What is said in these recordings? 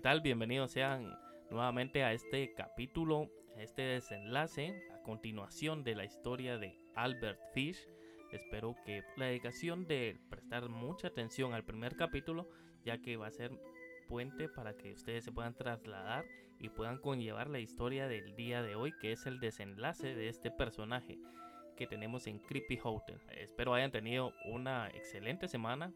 tal? Bienvenidos sean nuevamente a este capítulo, a este desenlace, a continuación de la historia de Albert Fish. Espero que la dedicación de prestar mucha atención al primer capítulo, ya que va a ser puente para que ustedes se puedan trasladar y puedan conllevar la historia del día de hoy, que es el desenlace de este personaje que tenemos en Creepy Hotel. Espero hayan tenido una excelente semana.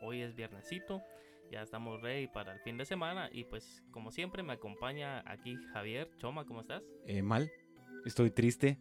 Hoy es viernesito ya estamos ready para el fin de semana y pues como siempre me acompaña aquí Javier. Choma, ¿cómo estás? Eh, mal, estoy triste.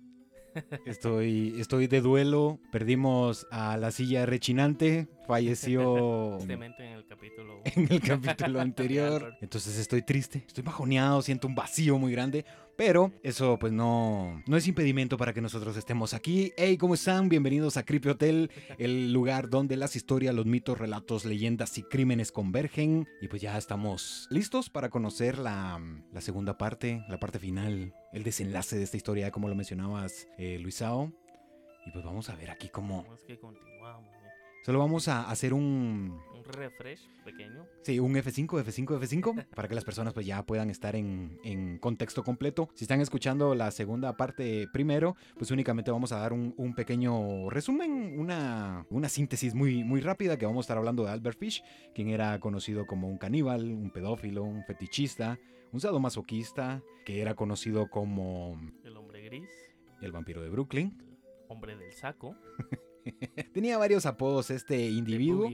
Estoy, estoy de duelo. Perdimos a la silla rechinante. Falleció. en el capítulo. En el capítulo anterior. Entonces estoy triste. Estoy bajoneado. Siento un vacío muy grande. Pero eso pues no, no es impedimento para que nosotros estemos aquí. Hey, ¿cómo están? Bienvenidos a Creepy Hotel, el lugar donde las historias, los mitos, relatos, leyendas y crímenes convergen. Y pues ya estamos listos para conocer la, la segunda parte, la parte final, el desenlace de esta historia, como lo mencionabas, eh, Luisao. Y pues vamos a ver aquí cómo... Es que continuamos. Solo vamos a hacer un... Refresh pequeño. Sí, un F5, F5, F5, para que las personas pues ya puedan estar en, en, contexto completo. Si están escuchando la segunda parte primero, pues únicamente vamos a dar un, un, pequeño resumen, una, una síntesis muy, muy rápida que vamos a estar hablando de Albert Fish, quien era conocido como un caníbal, un pedófilo, un fetichista, un sadomasoquista, que era conocido como... El hombre gris. El vampiro de Brooklyn. hombre del saco. Tenía varios apodos este individuo.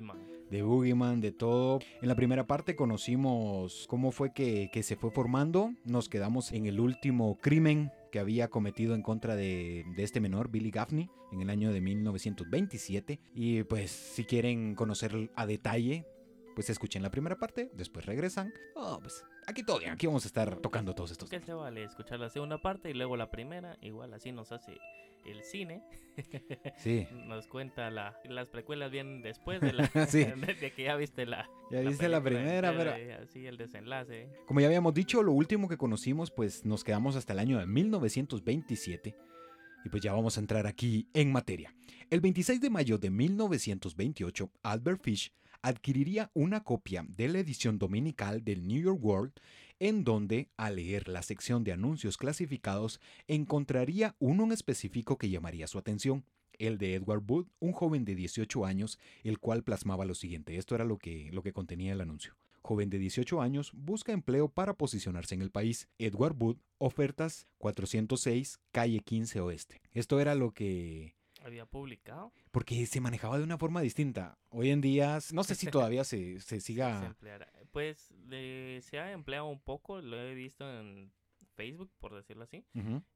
De Boogeyman, de todo. En la primera parte conocimos cómo fue que, se fue formando. Nos quedamos en el último crimen que había cometido en contra de, de, este menor, Billy Gaffney, en el año de 1927. Y pues si quieren conocer a detalle pues escuchen la primera parte, después regresan. Oh, pues aquí todo bien, aquí vamos a estar tocando todos estos. ¿Qué se vale escuchar la segunda parte y luego la primera? Igual así nos hace el cine. Sí. nos cuenta la, las precuelas bien después de, la, de, que ya viste la. Ya viste la primera, pero. Así el desenlace. Como ya habíamos dicho, lo último que conocimos, pues nos quedamos hasta el año de 1927. Y pues ya vamos a entrar aquí en materia. El 26 de mayo de 1928, Albert Fish adquiriría una copia de la edición dominical del New York World, en donde, al leer la sección de anuncios clasificados, encontraría uno en específico que llamaría su atención, el de Edward Wood, un joven de 18 años, el cual plasmaba lo siguiente. Esto era lo que, lo que contenía el anuncio. Joven de 18 años, busca empleo para posicionarse en el país. Edward Wood, ofertas 406, calle 15 Oeste. Esto era lo que había publicado. Porque se manejaba de una forma distinta. Hoy en día, no sé si todavía se, se siga... pues se ha empleado un poco, lo he visto en Facebook, por decirlo así,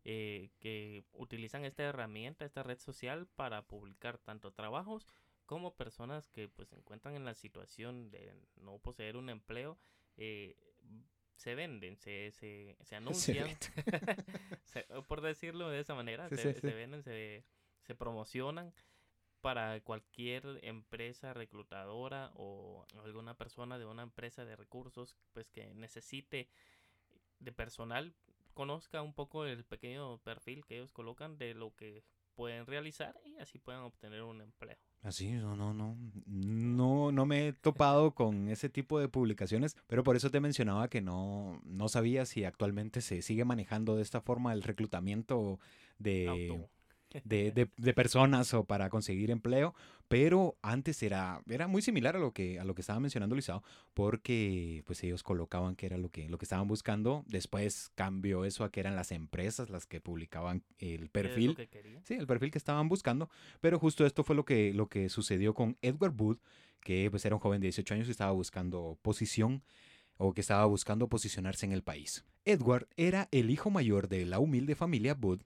eh, que utilizan esta herramienta, esta red social para publicar tanto trabajos como personas que pues se encuentran en la situación de no poseer un empleo. Eh, se venden, se, se, se anuncian, por decirlo de esa manera, se, se venden, se se promocionan para cualquier empresa reclutadora o alguna persona de una empresa de recursos pues que necesite de personal conozca un poco el pequeño perfil que ellos colocan de lo que pueden realizar y así puedan obtener un empleo. Así, no, no, no, no, no me he topado con ese tipo de publicaciones, pero por eso te mencionaba que no, no sabía si actualmente se sigue manejando de esta forma el reclutamiento de, de, de, personas o para conseguir empleo, pero antes era, era muy similar a lo que, a lo que estaba mencionando Luisao, porque pues ellos colocaban que era lo que, lo que estaban buscando, después cambió eso a que eran las empresas las que publicaban el perfil, sí, el perfil que estaban buscando, pero justo esto fue lo que, lo que sucedió con Edward Wood, que pues era un joven de 18 años y estaba buscando posición o que estaba buscando posicionarse en el país. Edward era el hijo mayor de la humilde familia Wood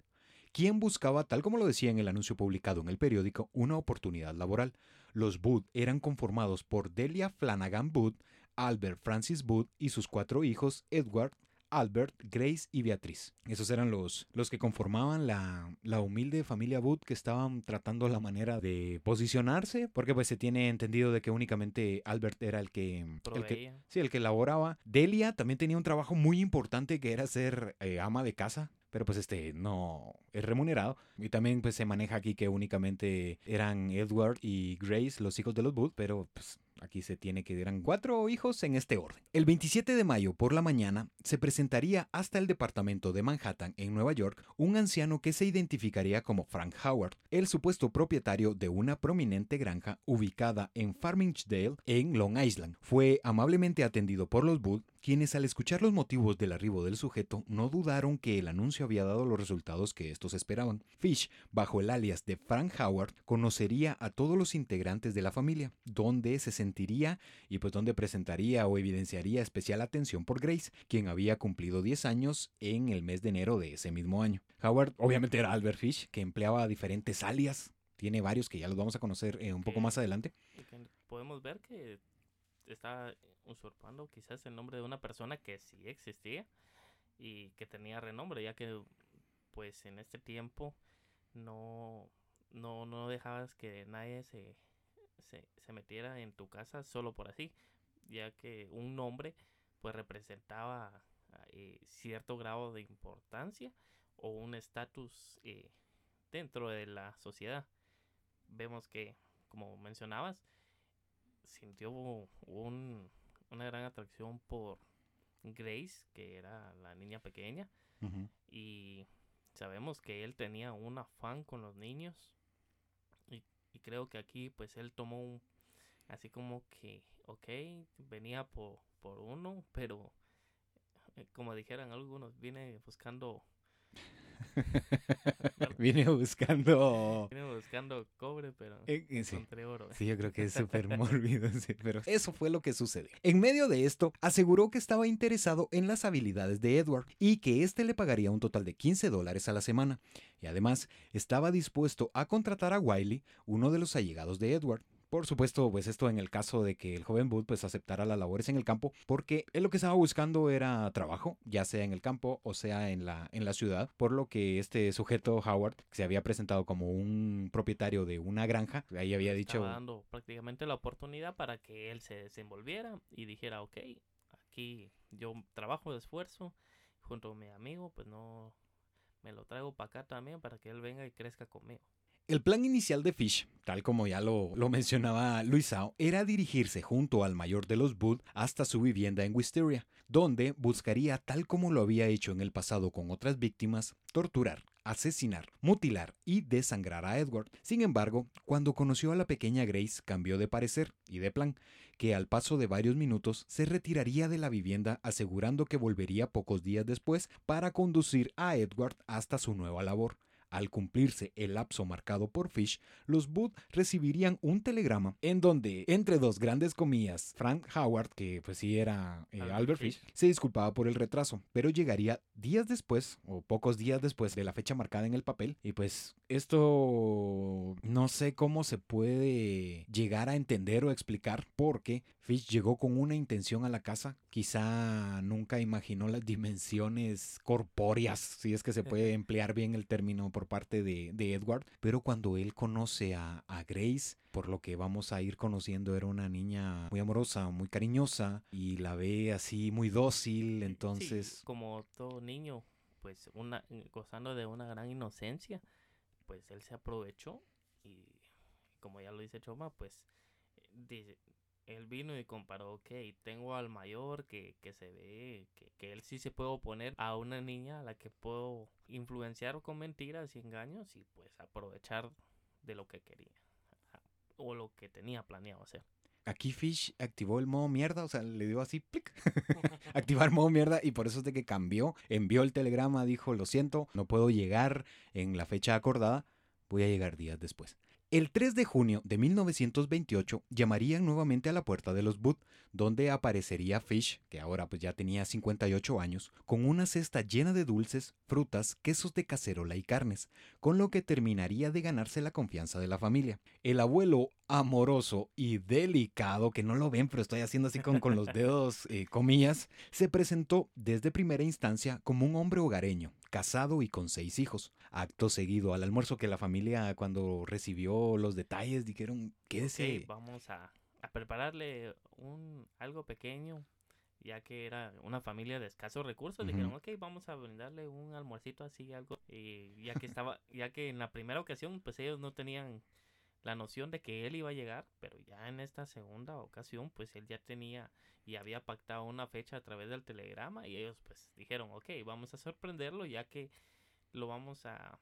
quien buscaba, tal como lo decía en el anuncio publicado en el periódico, una oportunidad laboral. Los Booth eran conformados por Delia Flanagan Booth, Albert Francis Booth y sus cuatro hijos, Edward, Albert, Grace y Beatriz. Esos eran los, los que conformaban la, la humilde familia Wood que estaban tratando la manera de posicionarse, porque pues se tiene entendido de que únicamente Albert era el que, el que sí, el que elaboraba. Delia también tenía un trabajo muy importante que era ser eh, ama de casa pero pues este no es remunerado. Y también pues se maneja aquí que únicamente eran Edward y Grace los hijos de los Booth, pero pues aquí se tiene que eran cuatro hijos en este orden. El 27 de mayo por la mañana se presentaría hasta el departamento de Manhattan en Nueva York un anciano que se identificaría como Frank Howard, el supuesto propietario de una prominente granja ubicada en Farmingdale en Long Island. Fue amablemente atendido por los Booth quienes al escuchar los motivos del arribo del sujeto no dudaron que el anuncio había dado los resultados que estos esperaban. Fish, bajo el alias de Frank Howard, conocería a todos los integrantes de la familia, donde se sentiría y pues donde presentaría o evidenciaría especial atención por Grace, quien había cumplido 10 años en el mes de enero de ese mismo año. Howard obviamente era Albert Fish, que empleaba diferentes alias, tiene varios que ya los vamos a conocer eh, un poco más adelante. Podemos ver que está usurpando quizás el nombre de una persona que sí existía y que tenía renombre, ya que pues en este tiempo no, no, no dejabas que nadie se, se, se metiera en tu casa solo por así, ya que un nombre pues representaba eh, cierto grado de importancia o un estatus eh, dentro de la sociedad. Vemos que, como mencionabas, sintió un, una gran atracción por Grace, que era la niña pequeña. Y sabemos que él tenía un afán con los niños. Y, creo que aquí pues él tomó un... Así como que, ok, venía por, por uno, pero eh, como dijeran algunos, viene buscando Vine buscando. Vine buscando cobre, pero eh, eh, encontré oro. Sí, yo creo que es súper mórbido, pero eso fue lo que sucedió. En medio de esto, aseguró que estaba interesado en las habilidades de Edward y que éste le pagaría un total de 15 dólares a la semana. Y además, estaba dispuesto a contratar a Wiley, uno de los allegados de Edward, por supuesto, pues esto en el caso de que el joven Booth pues aceptara las labores en el campo, porque él lo que estaba buscando era trabajo, ya sea en el campo o sea en la, en la ciudad, por lo que este sujeto Howard, que se había presentado como un propietario de una granja, ahí había dicho... Estaba dando prácticamente la oportunidad para que él se desenvolviera y dijera, ok, aquí yo trabajo de esfuerzo junto a mi amigo, pues no me lo traigo para acá también para que él venga y crezca conmigo. El plan inicial de Fish, tal como ya lo, mencionaba Luisao, era dirigirse junto al mayor de los Booth hasta su vivienda en Wisteria, donde buscaría, tal como lo había hecho en el pasado con otras víctimas, torturar, asesinar, mutilar y desangrar a Edward. Sin embargo, cuando conoció a la pequeña Grace, cambió de parecer y de plan, que al paso de varios minutos se retiraría de la vivienda asegurando que volvería pocos días después para conducir a Edward hasta su nueva labor. Al cumplirse el lapso marcado por Fish, los Booth recibirían un telegrama en donde, entre dos grandes comillas, Frank Howard, que pues sí era eh, Albert, Fish, se disculpaba por el retraso, pero llegaría días después, o pocos días después de la fecha marcada en el papel, y pues esto no sé cómo se puede llegar a entender o explicar porque Fish llegó con una intención a la casa, quizá nunca imaginó las dimensiones corpóreas, si es que se puede emplear bien el término por parte de, Edward, pero cuando él conoce a, Grace, por lo que vamos a ir conociendo, era una niña muy amorosa, muy cariñosa y la ve así muy dócil, entonces... como todo niño, pues una, gozando de una gran inocencia, pues él se aprovechó y como ya lo dice Choma, pues él vino y comparó, ok, tengo al mayor que, que se ve que, que, él sí se puede oponer a una niña a la que puedo influenciar con mentiras y engaños y pues aprovechar de lo que quería o lo que tenía planeado hacer. Aquí Fish activó el modo mierda, o sea, le dio así, plic, activar modo mierda y por eso es de que cambió, envió el telegrama, dijo, lo siento, no puedo llegar en la fecha acordada, voy a llegar días después. El 3 de junio de 1928 llamarían nuevamente a la puerta de los Booth, donde aparecería Fish, que ahora pues ya tenía 58 años, con una cesta llena de dulces, frutas, quesos de cacerola y carnes, con lo que terminaría de ganarse la confianza de la familia. El abuelo amoroso y delicado, que no lo ven, pero estoy haciendo así con, con los dedos eh, comillas, se presentó desde primera instancia como un hombre hogareño, casado y con seis hijos. Acto seguido al almuerzo que la familia cuando recibió los detalles dijeron, quédese. vamos a, prepararle un algo pequeño, ya que era una familia de escasos recursos, dijeron, ok, vamos a brindarle un almuercito así, algo, y ya que estaba, ya que en la primera ocasión, pues ellos no tenían la noción de que él iba a llegar, pero ya en esta segunda ocasión, pues él ya tenía y había pactado una fecha a través del telegrama y ellos pues dijeron, ok, vamos a sorprenderlo ya que lo vamos a,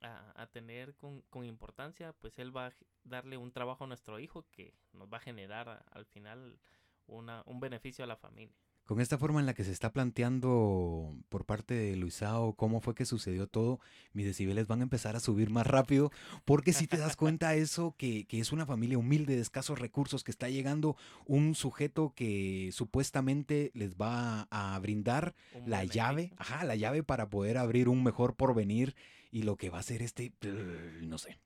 a, tener con, con, importancia, pues él va a darle un trabajo a nuestro hijo que nos va a generar al final una, un beneficio a la familia con esta forma en la que se está planteando por parte de Luisao cómo fue que sucedió todo, mis decibeles van a empezar a subir más rápido, porque si te das cuenta eso, que, que, es una familia humilde de escasos recursos, que está llegando un sujeto que supuestamente les va a brindar la llave, ajá, la llave para poder abrir un mejor porvenir y lo que va a ser este, no sé.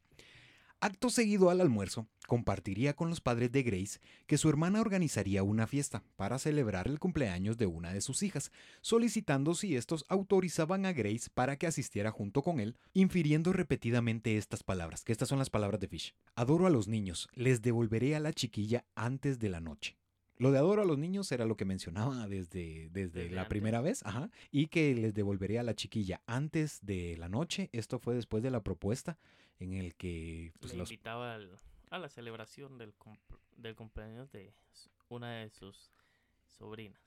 Acto seguido al almuerzo, compartiría con los padres de Grace que su hermana organizaría una fiesta para celebrar el cumpleaños de una de sus hijas, solicitando si estos autorizaban a Grace para que asistiera junto con él, infiriendo repetidamente estas palabras, que estas son las palabras de Fish. Adoro a los niños, les devolveré a la chiquilla antes de la noche. Lo de adoro a los niños era lo que mencionaba desde, desde, la primera vez, ajá, y que les devolveré a la chiquilla antes de la noche. Esto fue después de la propuesta en el que pues, Le invitaba a la celebración del, del cumpleaños de una de sus sobrinas.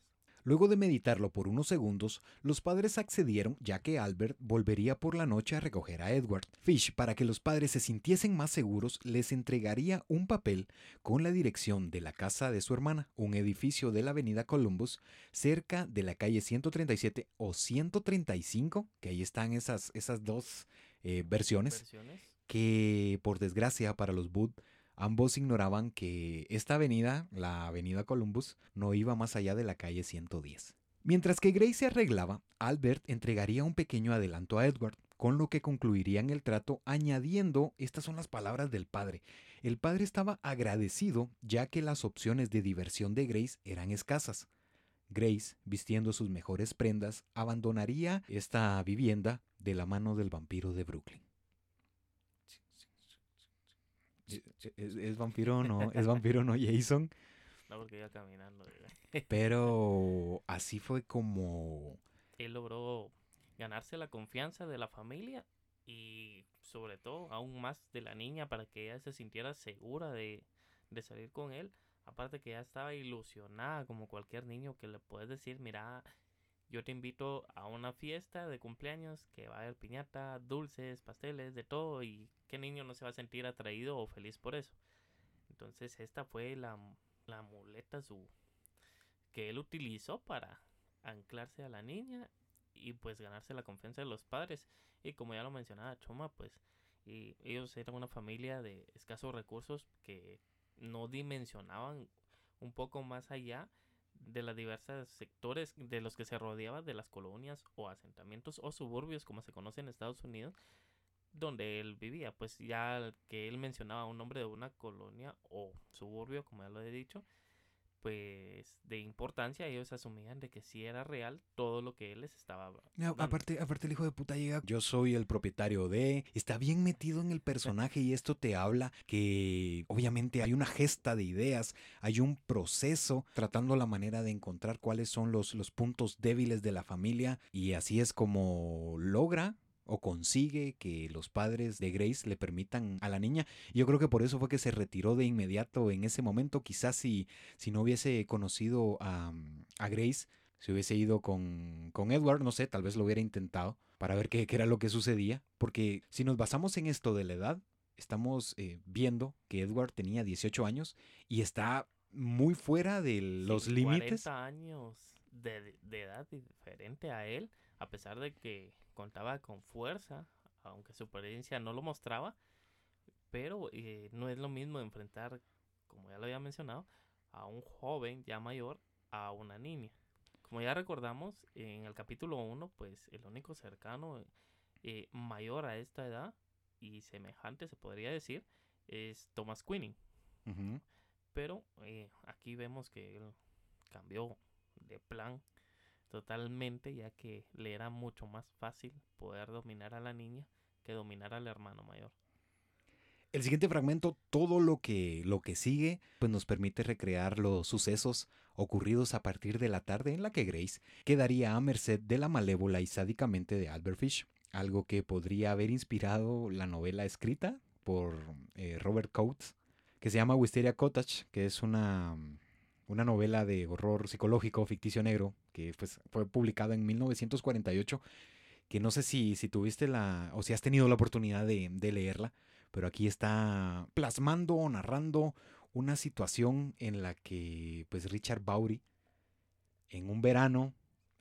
Luego de meditarlo por unos segundos, los padres accedieron ya que Albert volvería por la noche a recoger a Edward. Fish, para que los padres se sintiesen más seguros, les entregaría un papel con la dirección de la casa de su hermana, un edificio de la avenida Columbus, cerca de la calle 137 o 135, que ahí están esas, esas dos eh, versiones, que por desgracia para los Booth ambos ignoraban que esta avenida, la avenida Columbus, no iba más allá de la calle 110. Mientras que Grace se arreglaba, Albert entregaría un pequeño adelanto a Edward, con lo que concluirían el trato añadiendo, estas son las palabras del padre, el padre estaba agradecido ya que las opciones de diversión de Grace eran escasas. Grace, vistiendo sus mejores prendas, abandonaría esta vivienda de la mano del vampiro de Brooklyn. ¿Es, vampiro o no? ¿Es vampiro no Jason? No, porque iba caminando. Pero así fue como... Él logró ganarse la confianza de la familia y sobre todo aún más de la niña para que ella se sintiera segura de, de salir con él. Aparte que ya estaba ilusionada como cualquier niño que le puedes decir, mira, yo te invito a una fiesta de cumpleaños que va a haber piñata, dulces, pasteles, de todo y qué niño no se va a sentir atraído o feliz por eso. Entonces esta fue la, la muleta su, que él utilizó para anclarse a la niña y pues ganarse la confianza de los padres. Y como ya lo mencionaba Choma, pues y ellos eran una familia de escasos recursos que no dimensionaban un poco más allá de los diversos sectores de los que se rodeaba de las colonias o asentamientos o suburbios como se conoce en Estados Unidos donde él vivía. Pues ya que él mencionaba un nombre de una colonia o suburbio como ya lo he dicho pues de importancia ellos asumían de que sí era real todo lo que él les estaba aparte aparte el hijo de puta llega yo soy el propietario de está bien metido en el personaje y esto te habla que obviamente hay una gesta de ideas hay un proceso tratando la manera de encontrar cuáles son los los puntos débiles de la familia y así es como logra o consigue que los padres de Grace le permitan a la niña. Yo creo que por eso fue que se retiró de inmediato en ese momento. Quizás si, si no hubiese conocido a, a Grace, se hubiese ido con, con, Edward, no sé, tal vez lo hubiera intentado para ver qué, qué, era lo que sucedía. Porque si nos basamos en esto de la edad, estamos eh, viendo que Edward tenía 18 años y está muy fuera de los límites. 40 años de, de edad diferente a él, a pesar de que contaba con fuerza, aunque su apariencia no lo mostraba, pero eh, no es lo mismo enfrentar, como ya lo había mencionado, a un joven ya mayor a una niña. Como ya recordamos, en el capítulo 1, pues el único cercano eh, mayor a esta edad y semejante, se podría decir, es Thomas Queening. Pero eh, aquí vemos que él cambió de plan totalmente, ya que le era mucho más fácil poder dominar a la niña que dominar al hermano mayor. El siguiente fragmento, todo lo que, lo que sigue, pues nos permite recrear los sucesos ocurridos a partir de la tarde en la que Grace quedaría a merced de la malévola y sádicamente de Albert Fish, algo que podría haber inspirado la novela escrita por eh, Robert Coates, que se llama Wisteria Cottage, que es una, una novela de horror psicológico ficticio negro, que pues, fue publicada en 1948, que no sé si, si tuviste la, o si has tenido la oportunidad de, de leerla, pero aquí está plasmando o narrando una situación en la que pues Richard Bowry en un verano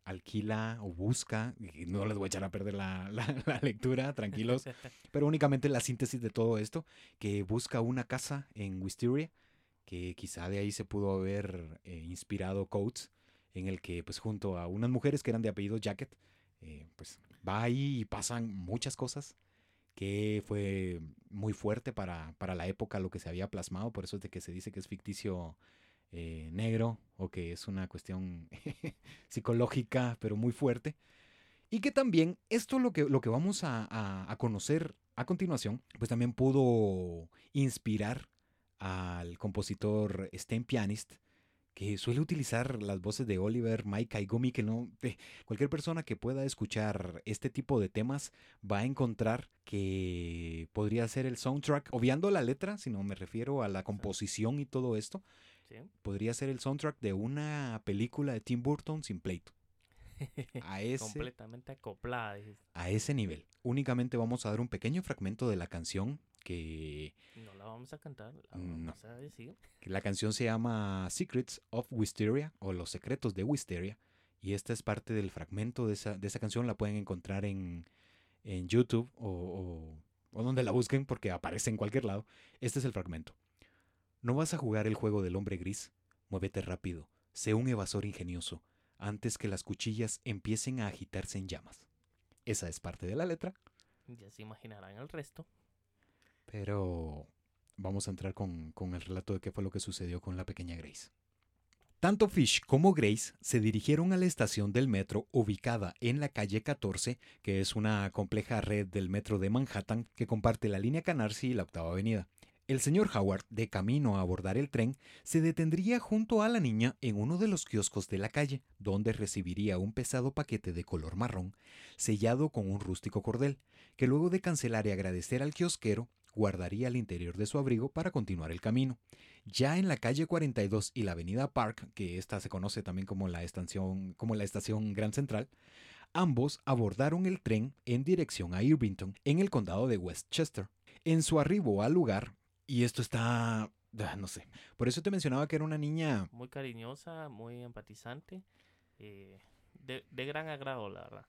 alquila o busca, y no les voy a echar a perder la, lectura, tranquilos, pero únicamente la síntesis de todo esto, que busca una casa en Wisteria, que quizá de ahí se pudo haber eh, inspirado Coates, en el que pues junto a unas mujeres que eran de apellido Jacket, eh, pues va ahí y pasan muchas cosas que fue muy fuerte para, la época lo que se había plasmado, por eso es de que se dice que es ficticio eh, negro o que es una cuestión psicológica, pero muy fuerte. Y que también esto lo que, lo que vamos a, a conocer a continuación, pues también pudo inspirar al compositor Sten Pianist que suele utilizar las voces de Oliver, Mike Aigumi, que no, cualquier persona que pueda escuchar este tipo de temas va a encontrar que podría ser el soundtrack, obviando la letra, si no me refiero a la composición y todo esto, podría ser el soundtrack de una película de Tim Burton sin pleito. A ese, Completamente acoplada. A ese nivel. Únicamente vamos a dar un pequeño fragmento de la canción que... No la vamos a cantar, la vamos a decir. La canción se llama Secrets of Wisteria o Los Secretos de Wisteria. Y esta es parte del fragmento de esa, de esa canción. La pueden encontrar en, en YouTube o, o donde la busquen porque aparece en cualquier lado. Este es el fragmento. No vas a jugar el juego del hombre gris. Muévete rápido. Sé un evasor ingenioso antes que las cuchillas empiecen a agitarse en llamas. Esa es parte de la letra. Ya se imaginarán el resto. Pero vamos a entrar con, el relato de qué fue lo que sucedió con la pequeña Grace. Tanto Fish como Grace se dirigieron a la estación del metro ubicada en la calle 14, que es una compleja red del metro de Manhattan que comparte la línea Canarsie y la Octava Avenida. El señor Howard, de camino a abordar el tren, se detendría junto a la niña en uno de los kioscos de la calle, donde recibiría un pesado paquete de color marrón, sellado con un rústico cordel, que luego de cancelar y agradecer al kiosquero, guardaría al interior de su abrigo para continuar el camino. Ya en la calle 42 y la avenida Park, que esta se conoce también como la estación, como la estación Grand Central, ambos abordaron el tren en dirección a Irvington, en el condado de Westchester. En su arribo al lugar, y esto está, ah, no sé, por eso te mencionaba que era una niña... Muy cariñosa, muy empatizante, eh, de, de gran agrado, la verdad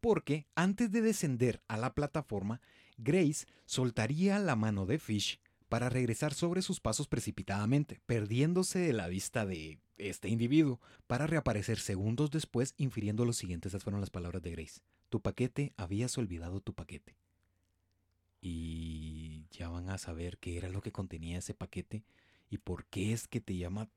porque antes de descender a la plataforma, Grace soltaría la mano de Fish para regresar sobre sus pasos precipitadamente, perdiéndose de la vista de este individuo, para reaparecer segundos después infiriendo lo siguiente, esas fueron las palabras de Grace. Tu paquete, habías olvidado tu paquete. Y ya van a saber qué era lo que contenía ese paquete y por qué es que te llama,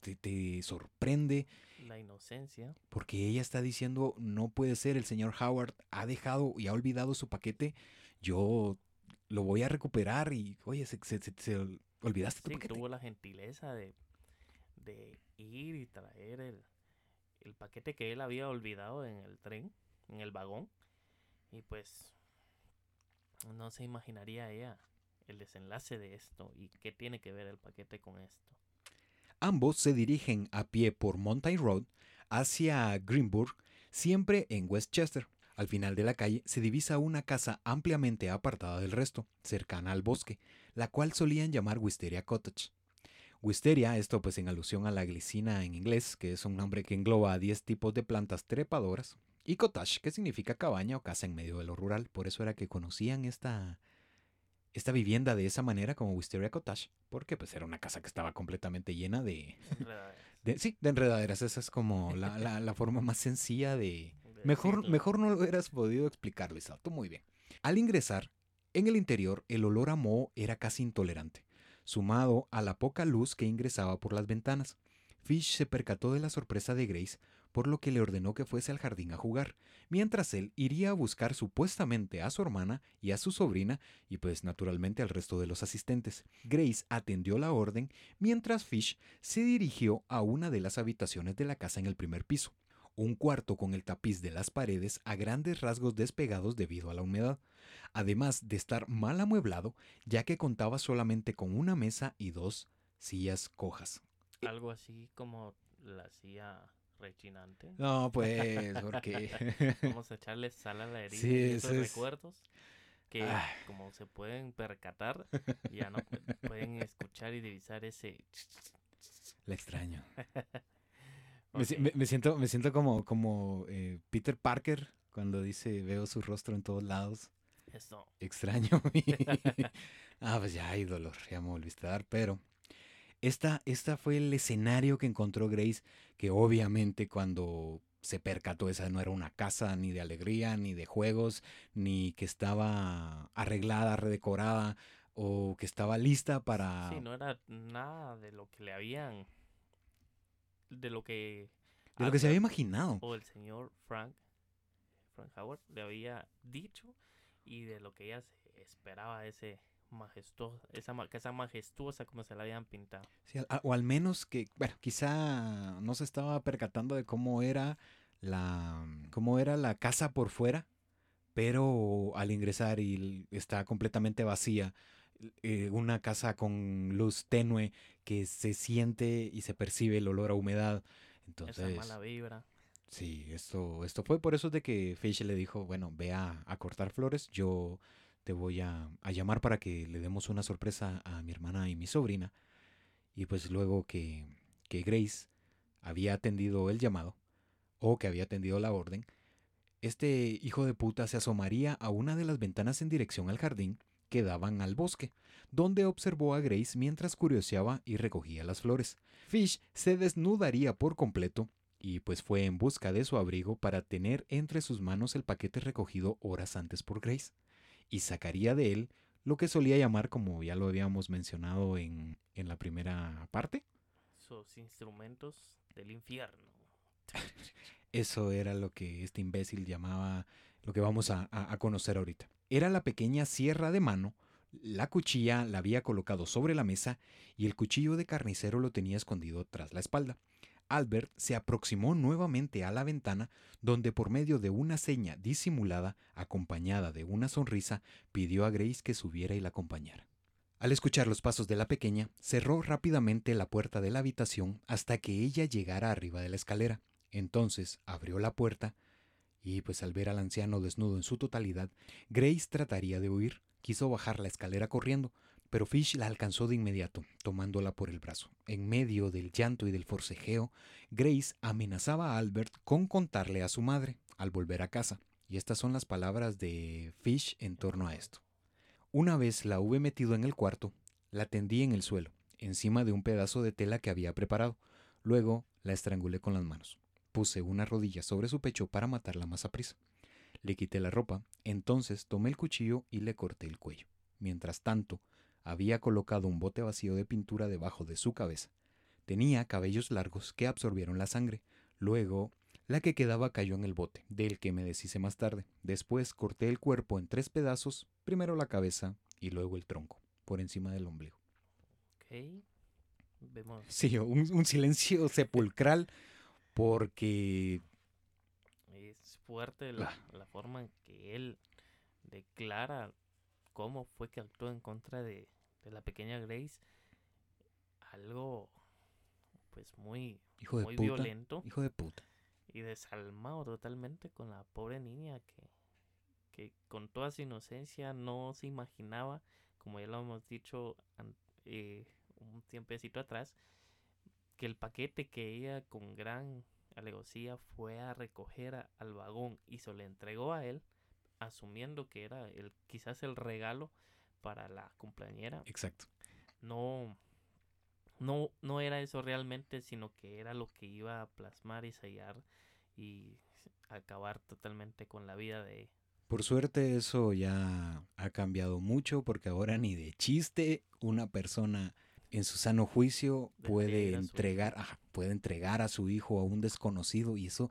te, te sorprende. La inocencia. Porque ella está diciendo, no puede ser, el señor Howard ha dejado y ha olvidado su paquete yo lo voy a recuperar y, oye, se, olvidaste tu sí, tuvo la gentileza de, ir y traer el, el paquete que él había olvidado en el tren, en el vagón. Y pues no se imaginaría ella el desenlace de esto y qué tiene que ver el paquete con esto. Ambos se dirigen a pie por Mountain Road hacia Greenburg, siempre en Westchester. Al final de la calle se divisa una casa ampliamente apartada del resto, cercana al bosque, la cual solían llamar Wisteria Cottage. Wisteria, esto pues en alusión a la glicina en inglés, que es un nombre que engloba a 10 tipos de plantas trepadoras, y cottage, que significa cabaña o casa en medio de lo rural, por eso era que conocían esta, esta vivienda de esa manera como Wisteria Cottage, porque pues era una casa que estaba completamente llena de... de sí, de enredaderas. Esa es como la, la, forma más sencilla de... Mejor, mejor no lo hubieras podido explicar, Luisa. Tú muy bien. Al ingresar, en el interior el olor a moho era casi intolerante, sumado a la poca luz que ingresaba por las ventanas. Fish se percató de la sorpresa de Grace, por lo que le ordenó que fuese al jardín a jugar, mientras él iría a buscar supuestamente a su hermana y a su sobrina y pues naturalmente al resto de los asistentes. Grace atendió la orden mientras Fish se dirigió a una de las habitaciones de la casa en el primer piso, un cuarto con el tapiz de las paredes a grandes rasgos despegados debido a la humedad, además de estar mal amueblado ya que contaba solamente con una mesa y dos sillas cojas. Algo así como la silla rechinante. No, pues, porque... Vamos a echarle sal a la herida sí, esos recuerdos que, como se pueden percatar, ya no pueden escuchar y divisar ese... La extraño. me, siento, me siento como, como eh, Peter Parker cuando dice veo su rostro en todos lados. Eso. Extraño. ah, pues ya hay dolor, ya me volviste a dar, pero esta, esta fue el escenario que encontró Grace, que obviamente cuando se percató esa no era una casa ni de alegría, ni de juegos, ni que estaba arreglada, redecorada o que estaba lista para... Sí, no era nada de lo que le habían... De lo que... De lo que se había imaginado. O el señor Frank, Frank Howard le había dicho y de lo que ella se esperaba ese majestuosa, esa casa majestuosa como se la habían pintado. o al menos que, bueno, quizá no se estaba percatando de cómo era la, cómo era la casa por fuera, pero al ingresar y está completamente vacía, eh, una casa con luz tenue que se siente y se percibe el olor a humedad. Entonces, Esa mala vibra. Sí, esto, esto fue por eso de que Fish le dijo, bueno, ve a, a cortar flores, yo te voy a, llamar para que le demos una sorpresa a mi hermana y mi sobrina. Y pues luego que, que Grace había atendido el llamado, o que había atendido la orden, este hijo de puta se asomaría a una de las ventanas en dirección al jardín que daban al bosque, donde observó a Grace mientras curioseaba y recogía las flores. Fish se desnudaría por completo y pues fue en busca de su abrigo para tener entre sus manos el paquete recogido horas antes por Grace y sacaría de él lo que solía llamar, como ya lo habíamos mencionado en, en la primera parte. Esos instrumentos del infierno. Eso era lo que este imbécil llamaba, lo que vamos a, a, conocer ahorita. Era la pequeña sierra de mano, la cuchilla la había colocado sobre la mesa y el cuchillo de carnicero lo tenía escondido tras la espalda. Albert se aproximó nuevamente a la ventana, donde por medio de una seña disimulada, acompañada de una sonrisa, pidió a Grace que subiera y la acompañara. Al escuchar los pasos de la pequeña, cerró rápidamente la puerta de la habitación hasta que ella llegara arriba de la escalera. Entonces abrió la puerta y, pues al ver al anciano desnudo en su totalidad, Grace trataría de huir. Quiso bajar la escalera corriendo, pero Fish la alcanzó de inmediato, tomándola por el brazo. En medio del llanto y del forcejeo, Grace amenazaba a Albert con contarle a su madre al volver a casa, y estas son las palabras de Fish en torno a esto. Una vez la hube metido en el cuarto, la tendí en el suelo, encima de un pedazo de tela que había preparado. Luego la estrangulé con las manos. Puse una rodilla sobre su pecho para matarla más a prisa. Le quité la ropa, entonces tomé el cuchillo y le corté el cuello. Mientras tanto, había colocado un bote vacío de pintura debajo de su cabeza. Tenía cabellos largos que absorbieron la sangre. Luego, la que quedaba cayó en el bote, del que me deshice más tarde. Después corté el cuerpo en tres pedazos, primero la cabeza y luego el tronco, por encima del ombligo. Ok. Vemos. Sí, un, silencio sepulcral porque... Es fuerte la, la forma en que él declara cómo fue que actuó en contra de, la pequeña Grace. Algo, pues muy, hijo de muy violento. Hijo de puta. Y desalmado totalmente con la pobre niña que, que con toda su inocencia no se imaginaba, como ya lo hemos dicho eh, un tiempecito atrás, que el paquete que ella con gran alegocía fue a recoger al vagón y se le entregó a él asumiendo que era el, quizás el regalo para la cumpleañera. Exacto. No, no, no era eso realmente, sino que era lo que iba a plasmar y sellar y acabar totalmente con la vida de... Por suerte eso ya ha cambiado mucho porque ahora ni de chiste una persona en su sano juicio puede entregar, puede entregar a su hijo a un desconocido y eso,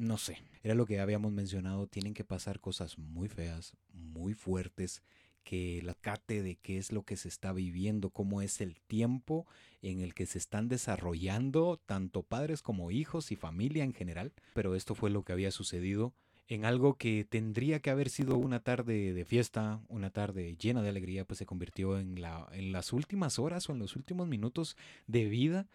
no sé, era lo que habíamos mencionado, tienen que pasar cosas muy feas, muy fuertes, que la cate de qué es lo que se está viviendo, cómo es el tiempo en el que se están desarrollando tanto padres como hijos y familia en general, pero esto fue lo que había sucedido en algo que tendría que haber sido una tarde de fiesta, una tarde llena de alegría, pues se convirtió en, la, en las últimas horas o en los últimos minutos de vida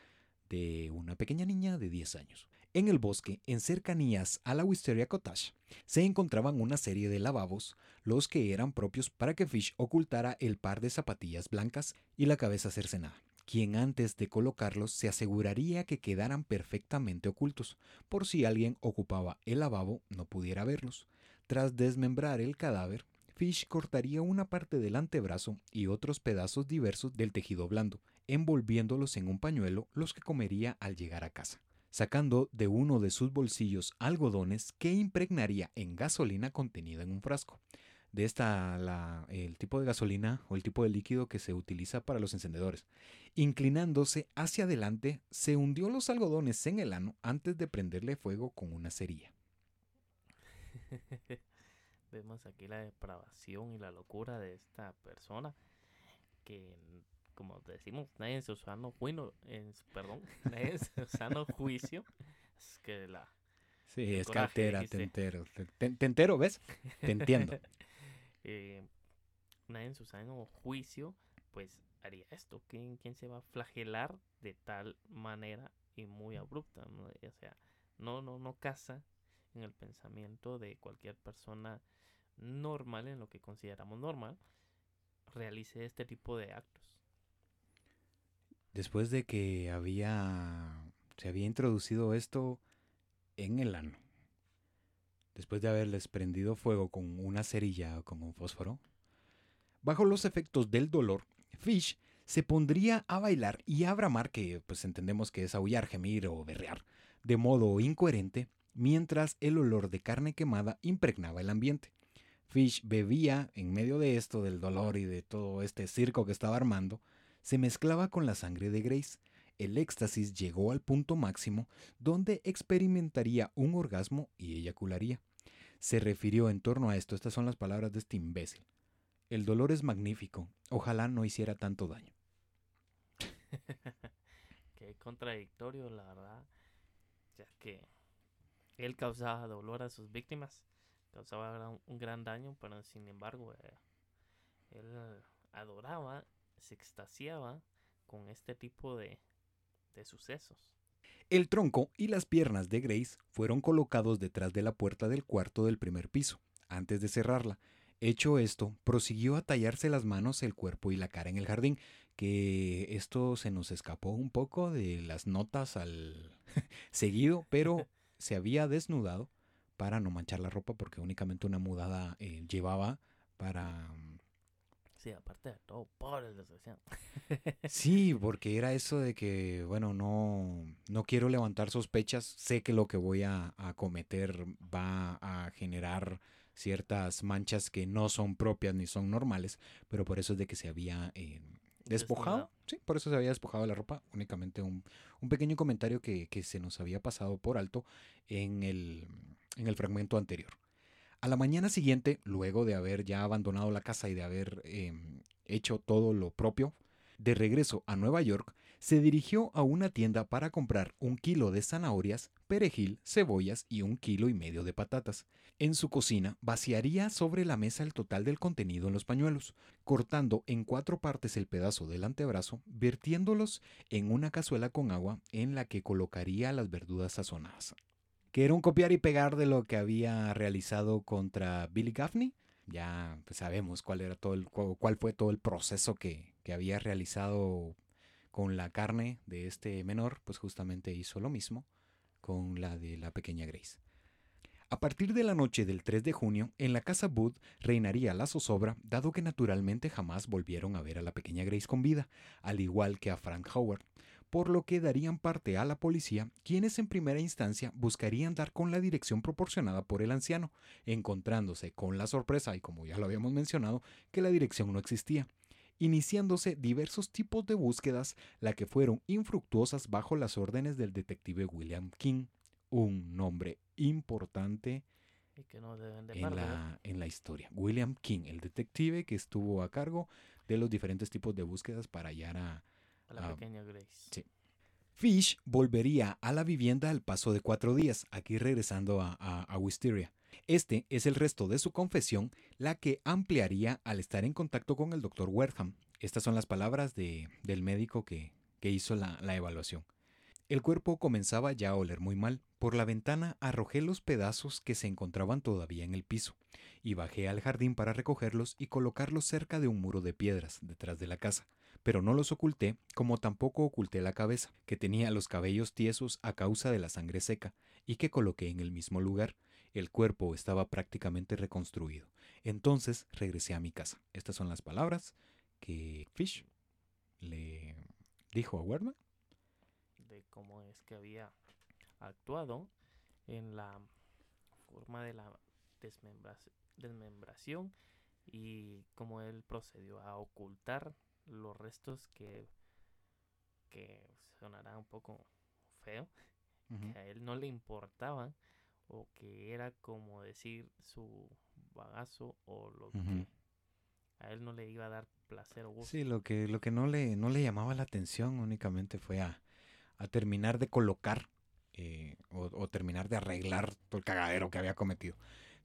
de una pequeña niña de 10 años. En el bosque, en cercanías a la Wisteria Cottage, se encontraban una serie de lavabos, los que eran propios para que Fish ocultara el par de zapatillas blancas y la cabeza cercenada quien antes de colocarlos se aseguraría que quedaran perfectamente ocultos, por si alguien ocupaba el lavabo no pudiera verlos. Tras desmembrar el cadáver, Fish cortaría una parte del antebrazo y otros pedazos diversos del tejido blando, envolviéndolos en un pañuelo los que comería al llegar a casa, sacando de uno de sus bolsillos algodones que impregnaría en gasolina contenida en un frasco. De esta, el tipo de gasolina o el tipo de líquido que se utiliza para los encendedores. Inclinándose hacia adelante, se hundió los algodones en el ano antes de prenderle fuego con una cerilla. Vemos aquí la depravación y la locura de esta persona que, como decimos, nadie en su sano juicio, perdón, nadie en su sano juicio, es que la... Sí, es cartera, te entero, te, entero, ¿ves? Te entiendo. eh, nadie en su sano juicio, pues haría esto? ¿Quién, ¿Quién, se va a flagelar de tal manera y muy abrupta? O sea, no, no, no casa en el pensamiento de cualquier persona normal, en lo que consideramos normal, realice este tipo de actos. Después de que había se había introducido esto en el ano, después de haberles prendido fuego con una cerilla o con un fósforo, bajo los efectos del dolor, Fish se pondría a bailar y a bramar, que pues entendemos que es aullar, gemir o berrear, de modo incoherente, mientras el olor de carne quemada impregnaba el ambiente. Fish bebía en medio de esto, del dolor y de todo este circo que estaba armando, se mezclaba con la sangre de Grace. El éxtasis llegó al punto máximo donde experimentaría un orgasmo y eyacularía. Se refirió en torno a esto, estas son las palabras de este imbécil. El dolor es magnífico. Ojalá no hiciera tanto daño. Qué contradictorio, la verdad. Ya que él causaba dolor a sus víctimas, causaba un gran daño, pero sin embargo, eh, él adoraba, se extasiaba con este tipo de, de sucesos. El tronco y las piernas de Grace fueron colocados detrás de la puerta del cuarto del primer piso, antes de cerrarla, Hecho esto, prosiguió a tallarse las manos, el cuerpo y la cara en el jardín, que esto se nos escapó un poco de las notas al seguido, pero se había desnudado para no manchar la ropa porque únicamente una mudada eh, llevaba para... Sí, aparte de todo, pobre Sí, porque era eso de que, bueno, no, no quiero levantar sospechas, sé que lo que voy a, a cometer va a generar ciertas manchas que no son propias ni son normales, pero por eso es de que se había eh, despojado. Sí, por eso se había despojado la ropa. Únicamente un, pequeño comentario que, se nos había pasado por alto en el, en el fragmento anterior. A la mañana siguiente, luego de haber ya abandonado la casa y de haber em, hecho todo lo propio, de regreso a Nueva York, se dirigió a una tienda para comprar un kilo de zanahorias, perejil, cebollas y un kilo y medio de patatas. En su cocina vaciaría sobre la mesa el total del contenido en los pañuelos, cortando en cuatro partes el pedazo del antebrazo, vertiéndolos en una cazuela con agua en la que colocaría las verduras sazonadas. Que era un copiar y pegar de lo que había realizado contra Billy Gaffney. Ya pues, sabemos cuál era todo el, cuál fue todo el proceso que, que había realizado con la carne de este menor, pues justamente hizo lo mismo con la de la pequeña Grace. A partir de la noche del 3 de junio, en la casa Booth reinaría la zozobra, dado que naturalmente jamás volvieron a ver a la pequeña Grace con vida, al igual que a Frank Howard, por lo que darían parte a la policía, quienes en primera instancia buscarían dar con la dirección proporcionada por el anciano, encontrándose con la sorpresa, y como ya lo habíamos mencionado, que la dirección no existía iniciándose diversos tipos de búsquedas, la que fueron infructuosas bajo las órdenes del detective William King, un nombre importante en, la, en, la, historia. William King, el detective que estuvo a cargo de los diferentes tipos de búsquedas para hallar a, la pequeña Grace. Fish volvería a la vivienda al paso de cuatro días, aquí regresando a, a, Wisteria. Este es el resto de su confesión, la que ampliaría al estar en contacto con el doctor Wertham. Estas son las palabras de, del médico que, que hizo la, la evaluación. El cuerpo comenzaba ya a oler muy mal. Por la ventana arrojé los pedazos que se encontraban todavía en el piso, y bajé al jardín para recogerlos y colocarlos cerca de un muro de piedras detrás de la casa. Pero no los oculté, como tampoco oculté la cabeza, que tenía los cabellos tiesos a causa de la sangre seca, y que coloqué en el mismo lugar. El cuerpo estaba prácticamente reconstruido. Entonces regresé a mi casa. Estas son las palabras que Fish le dijo a Werner cómo es que había actuado en la forma de la desmembración y cómo él procedió a ocultar los restos que, que sonará un poco feo, que a él no le importaban o que era como decir su bagazo o lo que a él no le iba a dar placer o gusto. Sí, lo que, lo que no, le, no le llamaba la atención únicamente fue a, a terminar de colocar eh, o, terminar de arreglar todo el cagadero que había cometido.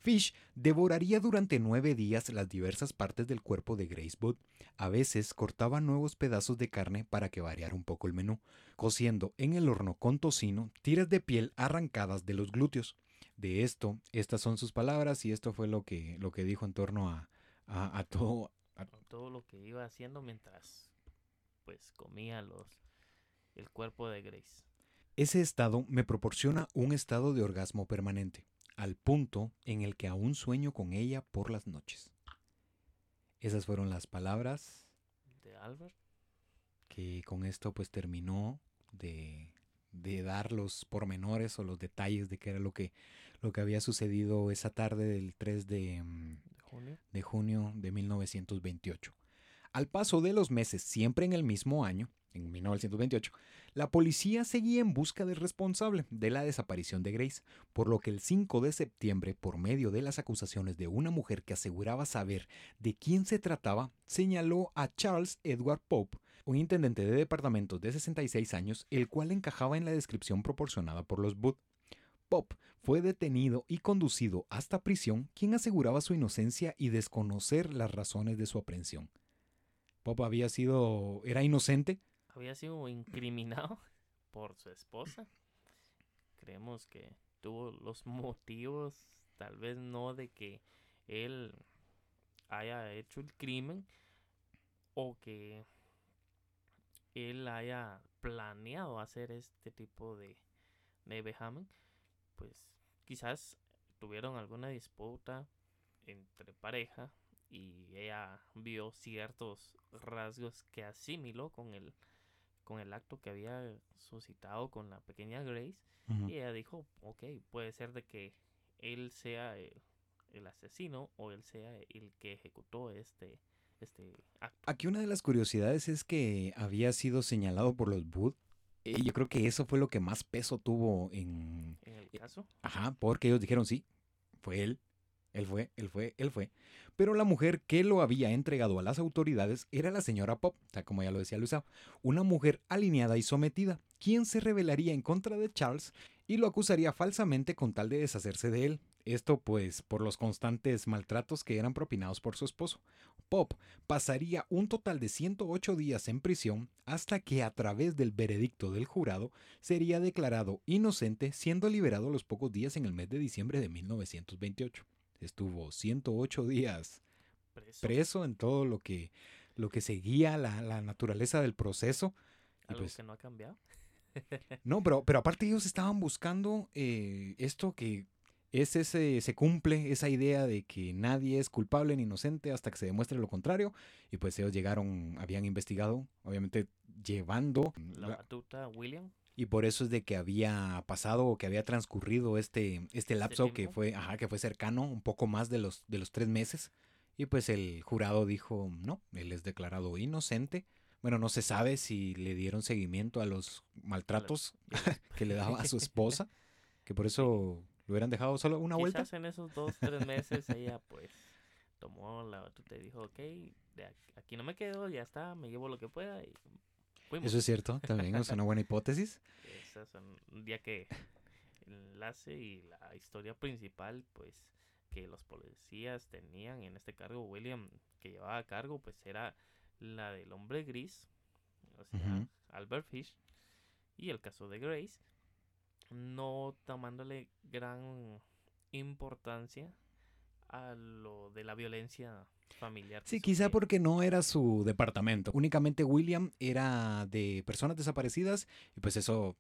Fish devoraría durante nueve días las diversas partes del cuerpo de Grace Wood. A veces cortaba nuevos pedazos de carne para que variara un poco el menú, cociendo en el horno con tocino tiras de piel arrancadas de los glúteos. De esto, estas son sus palabras y esto fue lo que, lo que dijo en torno a, a, todo. A... Todo lo que iba haciendo mientras pues comía los, el cuerpo de Grace. Ese estado me proporciona un estado de orgasmo permanente, al punto en el que aún sueño con ella por las noches. Esas fueron las palabras de Albert. Que con esto pues terminó de, de dar los pormenores o los detalles de qué era lo que, lo que había sucedido esa tarde del 3 de, mm, junio? de junio de 1928. Al paso de los meses, siempre en el mismo año, en 1928, la policía seguía en busca del responsable de la desaparición de Grace, por lo que el 5 de septiembre, por medio de las acusaciones de una mujer que aseguraba saber de quién se trataba, señaló a Charles Edward Pope, un intendente de departamento de 66 años, el cual encajaba en la descripción proporcionada por los Booth. Pope fue detenido y conducido hasta prisión, quien aseguraba su inocencia y desconocer las razones de su aprehensión. Pope había sido, era inocente, había sido incriminado por su esposa. Creemos que tuvo los motivos, tal vez no de que él haya hecho el crimen o que él haya planeado hacer este tipo de, de vejamen, pues quizás tuvieron alguna disputa entre pareja y ella vio ciertos rasgos que asimiló con el con el acto que había suscitado con la pequeña Grace. Y ella dijo, ok, puede ser de que él sea el, asesino o él sea el que ejecutó este, este acto. Aquí una de las curiosidades es que había sido señalado por los Booth. Y yo creo que eso fue lo que más peso tuvo en... ¿En el caso? Ajá, porque ellos dijeron, sí, fue él. Él fue, él fue, él fue. Pero la mujer que lo había entregado a las autoridades era la señora Pop, o sea, como ya lo decía Luisa, una mujer alineada y sometida, quien se rebelaría en contra de Charles y lo acusaría falsamente con tal de deshacerse de él. Esto pues por los constantes maltratos que eran propinados por su esposo. Pop pasaría un total de 108 días en prisión hasta que a través del veredicto del jurado sería declarado inocente siendo liberado a los pocos días en el mes de diciembre de 1928 estuvo 108 días preso, en todo lo que, lo que seguía la, naturaleza del proceso. Algo pues que no ha cambiado. no, pero, pero aparte ellos estaban buscando eh, esto que es ese, se cumple esa idea de que nadie es culpable ni inocente hasta que se demuestre lo contrario. Y pues ellos llegaron, habían investigado, obviamente llevando la batuta William. Y por eso es de que había pasado o que había transcurrido este, este lapso que fue, ajá, que fue cercano, un poco más de los, de los tres meses. Y pues el jurado dijo, no, él es declarado inocente. Bueno, no se sabe si le dieron seguimiento a los maltratos que le daba a su esposa, que por eso lo hubieran dejado solo una Quizás vuelta. en esos dos, tres meses ella pues tomó la y dijo, ok, de aquí no me quedo, ya está, me llevo lo que pueda y fuimos. Eso es cierto, también es una buena hipótesis. Esa es un día que el enlace y la historia principal pues que los policías tenían en este cargo, William que llevaba a cargo pues era la del hombre gris, o sea, Albert Fish, y el caso de Grace, no tomándole gran importancia a lo de la violencia familiar. Sí, quizá porque no era su departamento. Únicamente William era de personas desaparecidas y pues eso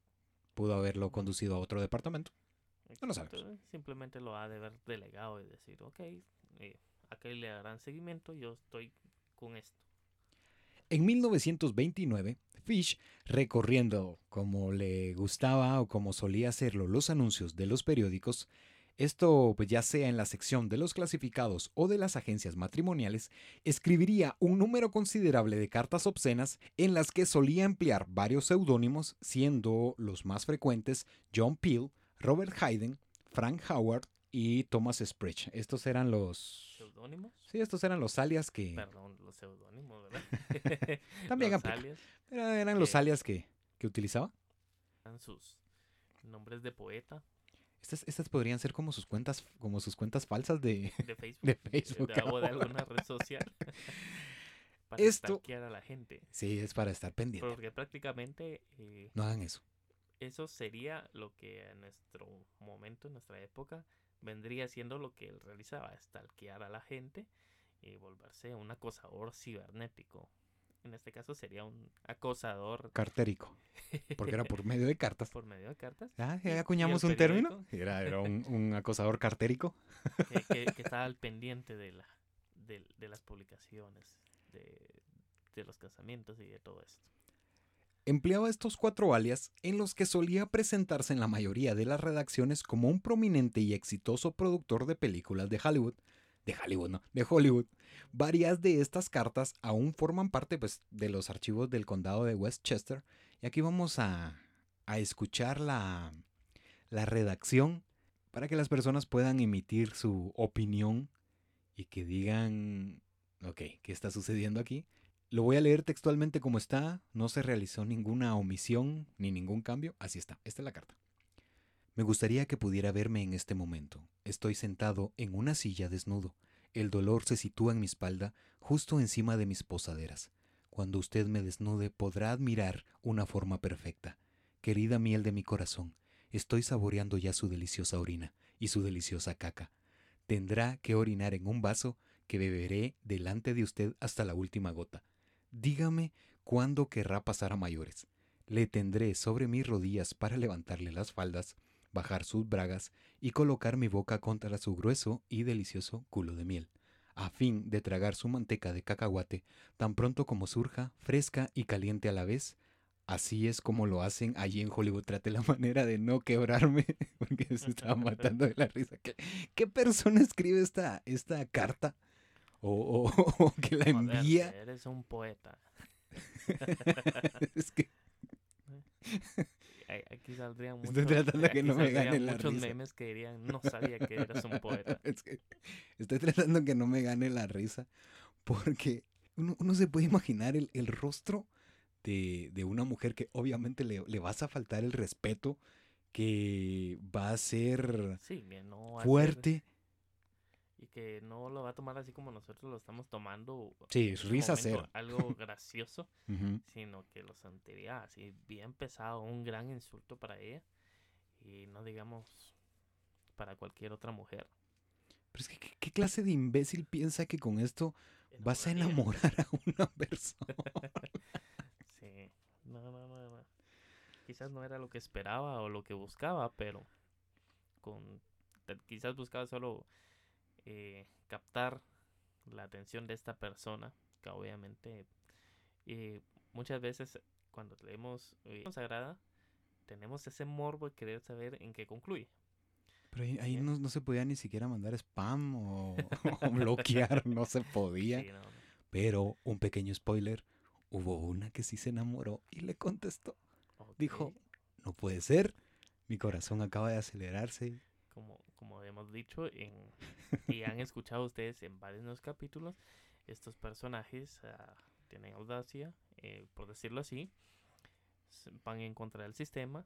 pudo haberlo conducido a otro departamento. No lo sabes. Simplemente lo ha de haber delegado y decir, ok, eh, acá le darán seguimiento, yo estoy con esto. En 1929, Fish, recorriendo como le gustaba o como solía hacerlo los anuncios de los periódicos, esto pues ya sea en la sección de los clasificados o de las agencias matrimoniales, escribiría un número considerable de cartas obscenas en las que solía emplear varios seudónimos, siendo los más frecuentes John Peel, Robert Hayden, Frank Howard y Thomas Spritch. Estos eran los... ¿Seudónimos? Sí, estos eran los alias que... Perdón, los seudónimos, ¿verdad? También los alias. Eran, los alias que, que utilizaba. Eran sus nombres de poeta. Estas, estas podrían ser como sus cuentas, como sus cuentas falsas de, de Facebook. De Facebook. De, o de alguna red social. para Esto, a la gente. Sí, es para estar pendiente. Porque prácticamente... Eh, no hagan eso. Eso sería lo que en nuestro momento, en nuestra época, vendría siendo lo que él realizaba, stalkear a la gente y volverse un acosador cibernético. En este caso sería un acosador cartérico, porque era por medio de cartas. Por medio de cartas. Ah, ya acuñamos un término. Era, era un, acosador cartérico. Que, estaba al pendiente de, la, de, las publicaciones, de, de los casamientos y de todo esto. Empleaba estos cuatro alias en los que solía presentarse en la mayoría de las redacciones como un prominente y exitoso productor de películas de Hollywood, de Hollywood, no, de Hollywood. Varias de estas cartas aún forman parte pues, de los archivos del condado de Westchester y aquí vamos a, a escuchar la, la redacción para que las personas puedan emitir su opinión y que digan, ok, ¿qué está sucediendo aquí? Lo voy a leer textualmente como está, no se realizó ninguna omisión ni ningún cambio, así está, esta es la carta. Me gustaría que pudiera verme en este momento. Estoy sentado en una silla desnudo. El dolor se sitúa en mi espalda, justo encima de mis posaderas. Cuando usted me desnude podrá admirar una forma perfecta. Querida miel de mi corazón, estoy saboreando ya su deliciosa orina y su deliciosa caca. Tendrá que orinar en un vaso que beberé delante de usted hasta la última gota. Dígame cuándo querrá pasar a mayores. Le tendré sobre mis rodillas para levantarle las faldas, bajar sus bragas y colocar mi boca contra su grueso y delicioso culo de miel, a fin de tragar su manteca de cacahuate tan pronto como surja, fresca y caliente a la vez. Así es como lo hacen allí en Hollywood. Trate la manera de no quebrarme, porque se estaba matando de la risa. ¿Qué, qué persona escribe esta, esta carta? o, o, que la envía. eres un poeta. es que. Aquí saldrían muchos, estoy tratando de que no me gane la muchos risa. memes que dirían, no sabía que eres un poeta. es que estoy tratando que no me gane la risa porque uno, uno se puede imaginar el, el rostro de, de, una mujer que obviamente le, le, vas a faltar el respeto, que va a ser sí, no fuerte, y que no lo va a tomar así como nosotros lo estamos tomando. Sí, risa cero. Algo gracioso, sino que lo sentiría así bien pesado, un gran insulto para ella y no digamos para cualquier otra mujer. Pero es que, ¿qué, clase de imbécil piensa que con esto vas a enamorar a una persona? sí, no, no, no, no. Quizás no era lo que esperaba o lo que buscaba, pero con quizás buscaba solo eh, captar la atención de esta persona, que obviamente eh, muchas veces cuando leemos eh, sagrada, tenemos ese morbo de querer saber en qué concluye. Pero ahí, no, se podía ni siquiera mandar spam o, bloquear, no se podía. Pero un pequeño spoiler, hubo una que sí se enamoró y le contestó. Dijo, no puede ser, mi corazón acaba de acelerarse. Como, como hemos dicho en, y han escuchado ustedes en varios capítulos, estos personajes ah, tienen audacia, eh, por decirlo así, van en contra del sistema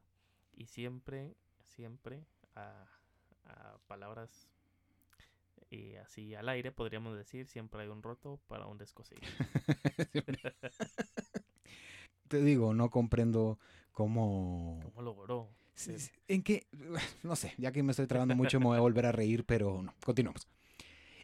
y siempre, siempre a, palabras y así al aire podríamos decir siempre hay un roto para un descosido. Te digo, no comprendo cómo... ¿Cómo logró? En qué, no sé, ya que me estoy trabando mucho me voy a volver a reír, pero no, continuamos.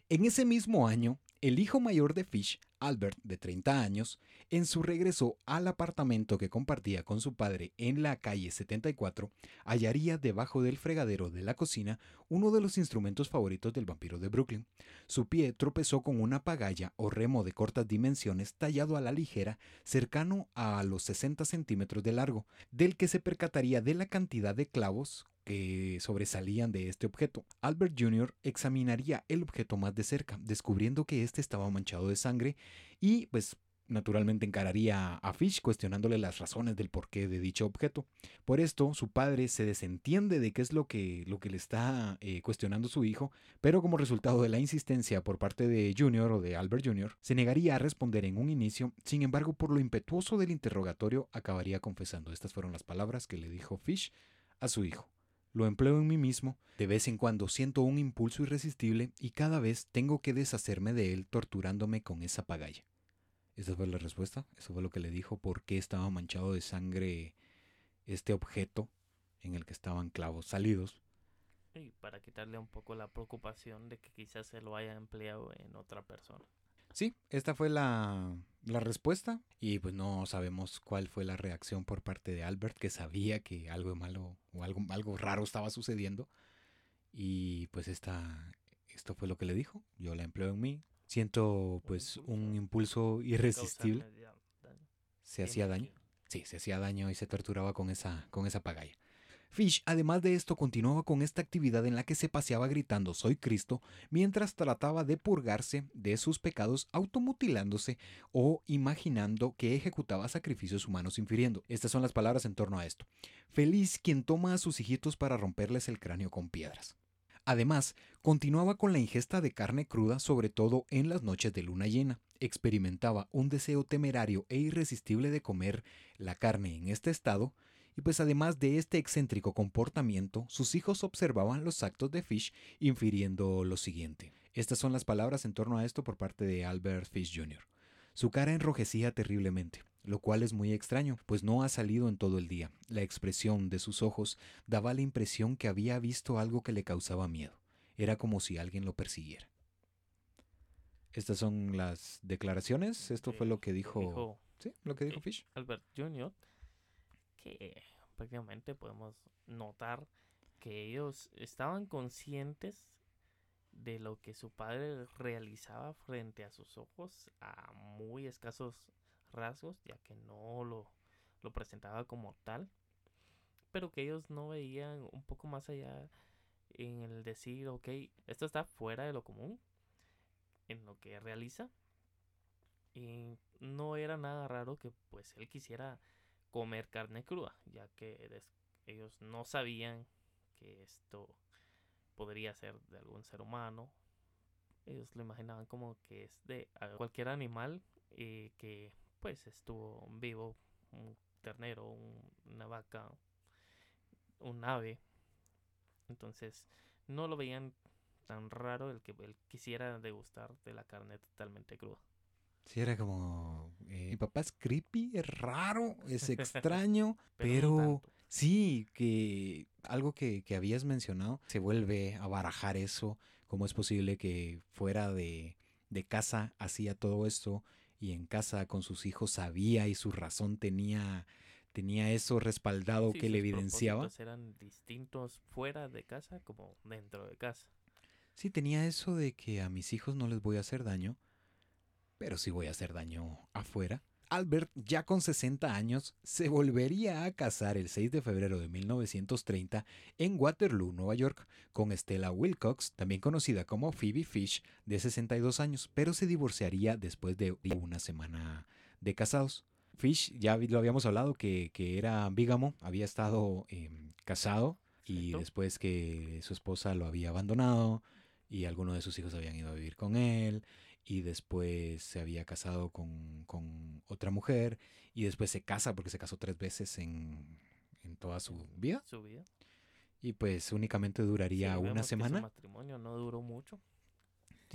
En ese mismo año, el hijo mayor de Fish, Albert, de 30 años, en su regreso al apartamento que compartía con su padre en la calle 74, hallaría debajo del fregadero de la cocina uno de los instrumentos favoritos del vampiro de Brooklyn. Su pie tropezó con una pagaya o remo de cortas dimensiones tallado a la ligera, cercano a los 60 centímetros de largo, del que se percataría de la cantidad de clavos que sobresalían de este objeto. Albert Jr. examinaría el objeto más de cerca, descubriendo que este estaba manchado de sangre y pues naturalmente encararía a Fish cuestionándole las razones del porqué de dicho objeto. Por esto, su padre se desentiende de qué es lo que, lo que le está eh, cuestionando su hijo, pero como resultado de la insistencia por parte de Junior o de Albert Jr., se negaría a responder en un inicio, sin embargo, por lo impetuoso del interrogatorio, acabaría confesando. Estas fueron las palabras que le dijo Fish a su hijo. Lo empleo en mí mismo, de vez en cuando siento un impulso irresistible y cada vez tengo que deshacerme de él torturándome con esa pagalla. Esa fue la respuesta, eso fue lo que le dijo, por qué estaba manchado de sangre este objeto en el que estaban clavos salidos. Y para quitarle un poco la preocupación de que quizás se lo haya empleado en otra persona. Sí, esta fue la, respuesta y pues no sabemos cuál fue la reacción por parte de Albert, que sabía que algo malo o algo, algo raro estaba sucediendo. Y pues esta, esto fue lo que le dijo. Yo la empleo en mí. Siento pues un impulso irresistible. Se hacía daño. Sí, se hacía daño y se torturaba con esa, con esa pagaya. Fish, además de esto, continuaba con esta actividad en la que se paseaba gritando Soy Cristo, mientras trataba de purgarse de sus pecados automutilándose o imaginando que ejecutaba sacrificios humanos infiriendo. Estas son las palabras en torno a esto. Feliz quien toma a sus hijitos para romperles el cráneo con piedras. Además, continuaba con la ingesta de carne cruda, sobre todo en las noches de luna llena. Experimentaba un deseo temerario e irresistible de comer la carne en este estado, y pues además de este excéntrico comportamiento, sus hijos observaban los actos de Fish infiriendo lo siguiente. Estas son las palabras en torno a esto por parte de Albert Fish Jr. Su cara enrojecía terriblemente, lo cual es muy extraño, pues no ha salido en todo el día. La expresión de sus ojos daba la impresión que había visto algo que le causaba miedo. Era como si alguien lo persiguiera. Estas son las declaraciones. Esto fue lo que dijo, sí, lo que dijo Fish. Albert Jr que prácticamente podemos notar que ellos estaban conscientes de lo que su padre realizaba frente a sus ojos a muy escasos rasgos, ya que no lo, lo presentaba como tal, pero que ellos no veían un poco más allá en el decir, ok, esto está fuera de lo común en lo que realiza. Y no era nada raro que pues él quisiera comer carne cruda, ya que ellos no sabían que esto podría ser de algún ser humano. Ellos lo imaginaban como que es de cualquier animal eh, que pues estuvo vivo, un ternero, una vaca, un ave. Entonces no lo veían tan raro el que él quisiera degustar de la carne totalmente cruda. Sí, era como, eh, mi papá es creepy, es raro, es extraño, pero, sí, que algo que, que, habías mencionado, se vuelve a barajar eso, cómo es posible que fuera de, de casa hacía todo esto y en casa con sus hijos sabía y su razón tenía tenía eso respaldado que le evidenciaba. eran distintos fuera de casa como dentro de casa. Sí, tenía eso de que a mis hijos no les voy a hacer daño, pero sí voy a hacer daño afuera. Albert, ya con 60 años, se volvería a casar el 6 de febrero de 1930 en Waterloo, Nueva York, con Stella Wilcox, también conocida como Phoebe Fish, de 62 años, pero se divorciaría después de una semana de casados. Fish, ya lo habíamos hablado, que, era bígamo, había estado em, casado y después que su esposa lo había abandonado y algunos de sus hijos habían ido a vivir con él y después se había casado con, otra mujer y después se casa porque se casó tres veces en, toda su vida. Su vida. Y pues únicamente duraría una semana. su matrimonio no duró mucho.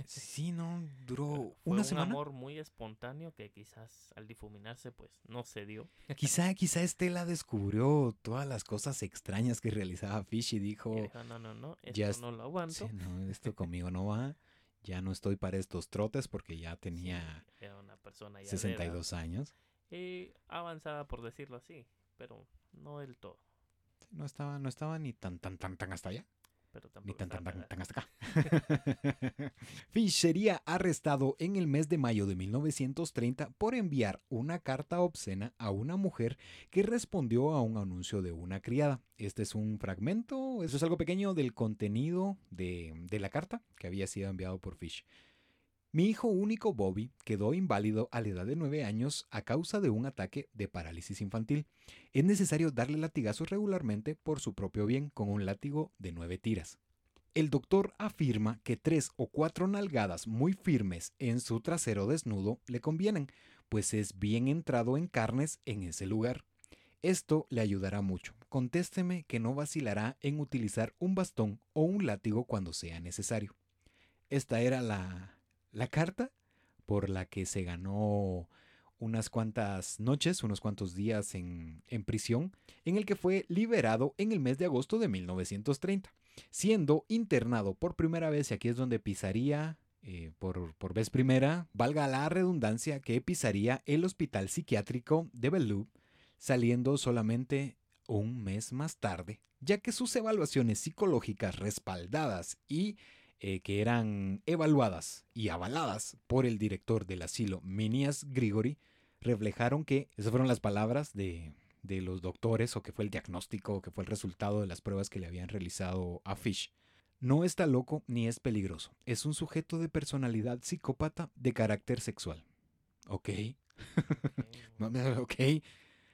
Sí, no, duró una semana. un amor muy espontáneo que quizás al difuminarse pues no se dio. Quizá, quizá Estela descubrió todas las cosas extrañas que realizaba Fish y dijo... no, no, no, esto no lo aguanto. no, esto conmigo no va. Ya no estoy para estos trotes porque ya tenía una persona 62 años. Y avanzada por decirlo así, pero no del todo. No estaba, no estaba ni tan, tan, tan, tan hasta allá. Ni tan, tan, tan, hasta acá. Fish sería arrestado en el mes de mayo de 1930 por enviar una carta obscena a una mujer que respondió a un anuncio de una criada. Este es un fragmento, eso es algo pequeño del contenido de, de la carta que había sido enviado por Fish. Mi hijo único Bobby quedó inválido a la edad de 9 años a causa de un ataque de parálisis infantil. Es necesario darle latigazos regularmente por su propio bien con un látigo de 9 tiras. El doctor afirma que tres o cuatro nalgadas muy firmes en su trasero desnudo le convienen, pues es bien entrado en carnes en ese lugar. Esto le ayudará mucho. Contésteme que no vacilará en utilizar un bastón o un látigo cuando sea necesario. Esta era la la carta por la que se ganó unas cuantas noches, unos cuantos días en, prisión, en el que fue liberado en el mes de agosto de 1930, siendo internado por primera vez, y aquí es donde pisaría eh, por, por, vez primera, valga la redundancia, que pisaría el hospital psiquiátrico de Bellevue, saliendo solamente un mes más tarde, ya que sus evaluaciones psicológicas respaldadas y eh, que eran evaluadas y avaladas por el director del asilo, Minias Grigori, reflejaron que, esas fueron las palabras de, de los doctores o que fue el diagnóstico, que fue el resultado de las pruebas que le habían realizado a Fish. No está loco ni es peligroso. Es un sujeto de personalidad psicópata de carácter sexual. Ok. ok.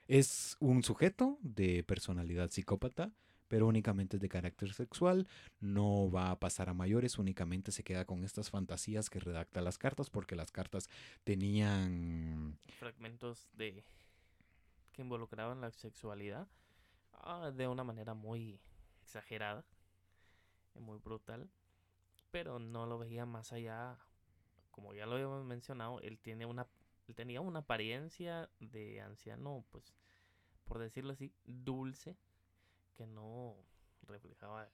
Es un sujeto de personalidad psicópata pero únicamente es de carácter sexual, no va a pasar a mayores, únicamente se queda con estas fantasías que redacta las cartas, porque las cartas tenían fragmentos de que involucraban la sexualidad ah, de una manera muy exagerada, muy brutal, pero no lo veía más allá, como ya lo habíamos mencionado, él tiene una él tenía una apariencia de anciano, pues por decirlo así, dulce, que no reflejaba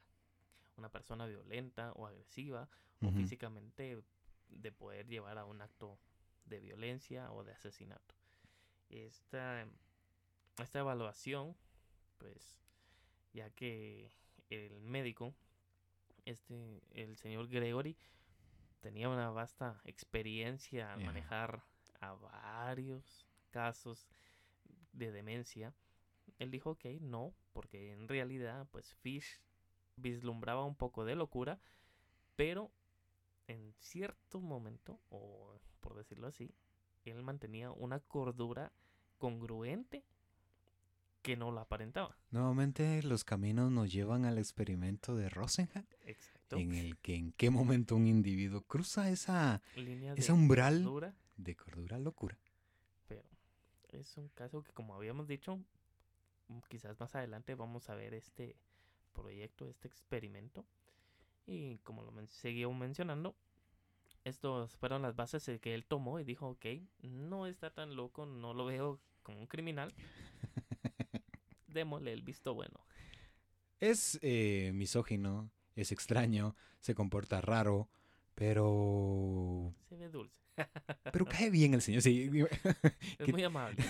una persona violenta o agresiva o físicamente de poder llevar a un acto de violencia o de asesinato. Esta, esta evaluación, pues, ya que el médico, este, el señor Gregory, tenía una vasta experiencia al manejar a varios casos de demencia, él dijo que no, porque en realidad, pues Fish vislumbraba un poco de locura, pero en cierto momento, o por decirlo así, él mantenía una cordura congruente que no la aparentaba. Nuevamente los caminos nos llevan al experimento de Rosenhan. Exacto. En el que en qué momento un individuo cruza esa, Línea esa umbral de cordura locura. Pero es un caso que como habíamos dicho, quizás más adelante vamos a ver este proyecto, este experimento. Y como lo seguí mencionando, estos fueron las bases que él tomó y dijo, ok, no está tan loco, no lo veo como un criminal. Démosle el visto bueno. Es eh, misógino, es extraño, se comporta raro, pero... Se ve dulce. pero cae bien el señor, sí. Es muy amable.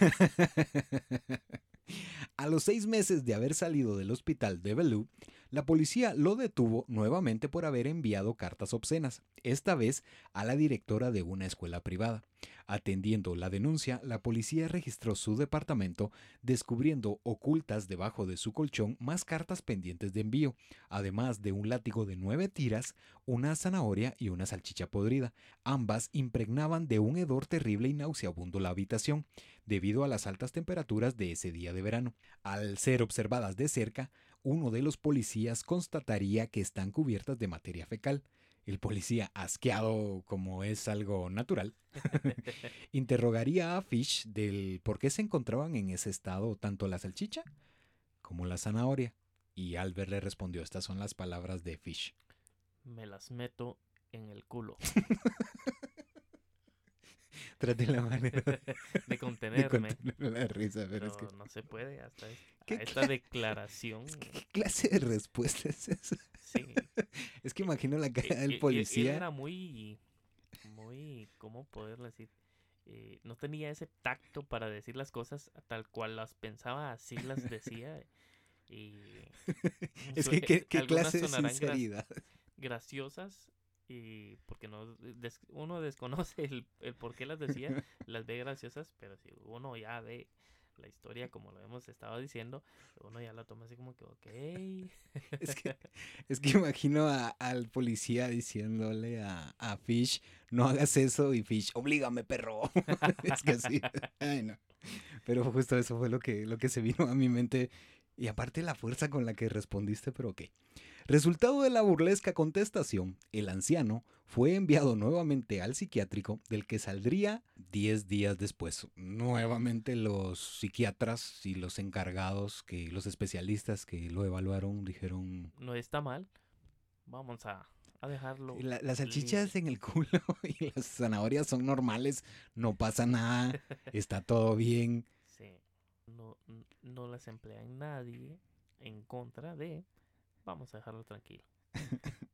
A los seis meses de haber salido del hospital de Bellu, la policía lo detuvo nuevamente por haber enviado cartas obscenas, esta vez a la directora de una escuela privada. Atendiendo la denuncia, la policía registró su departamento, descubriendo ocultas debajo de su colchón más cartas pendientes de envío, además de un látigo de nueve tiras, una zanahoria y una salchicha podrida. Ambas impregnaban de un hedor terrible y nauseabundo la habitación, debido a las altas temperaturas de ese día de verano. Al ser observadas de cerca, uno de los policías constataría que están cubiertas de materia fecal. El policía, asqueado como es algo natural, interrogaría a Fish del por qué se encontraban en ese estado tanto la salchicha como la zanahoria. Y Albert le respondió, estas son las palabras de Fish. Me las meto en el culo. Trate la manera de contenerme. la risa, pero no, es que... no se puede hasta esta declaración. ¿Qué clase de respuesta es esa? Sí. Es que imagino la cara del Él policía. era muy, muy, ¿cómo poderlo decir? Eh, no tenía ese tacto para decir las cosas tal cual las pensaba, así las decía. Y es que, ¿qué, qué clase de sinceridad? graciosas y porque no des- uno desconoce el, el por qué las decía, las ve graciosas, pero si uno ya ve la historia como lo hemos estado diciendo, uno ya la toma así como que, ok, Es que, es que imagino a- al policía diciéndole a, a Fish, no hagas eso, y Fish, oblígame, perro. es que sí. Ay, no. Pero justo eso fue lo que, lo que se vino a mi mente. Y aparte la fuerza con la que respondiste, pero ok. Resultado de la burlesca contestación, el anciano fue enviado nuevamente al psiquiátrico, del que saldría 10 días después. Nuevamente los psiquiatras y los encargados, que los especialistas que lo evaluaron, dijeron, no está mal, vamos a, a dejarlo. "La- las salchichas en el culo y las zanahorias son normales, no pasa nada, está todo bien. Sí, no, no las emplea en nadie en contra de, vamos a dejarlo tranquilo.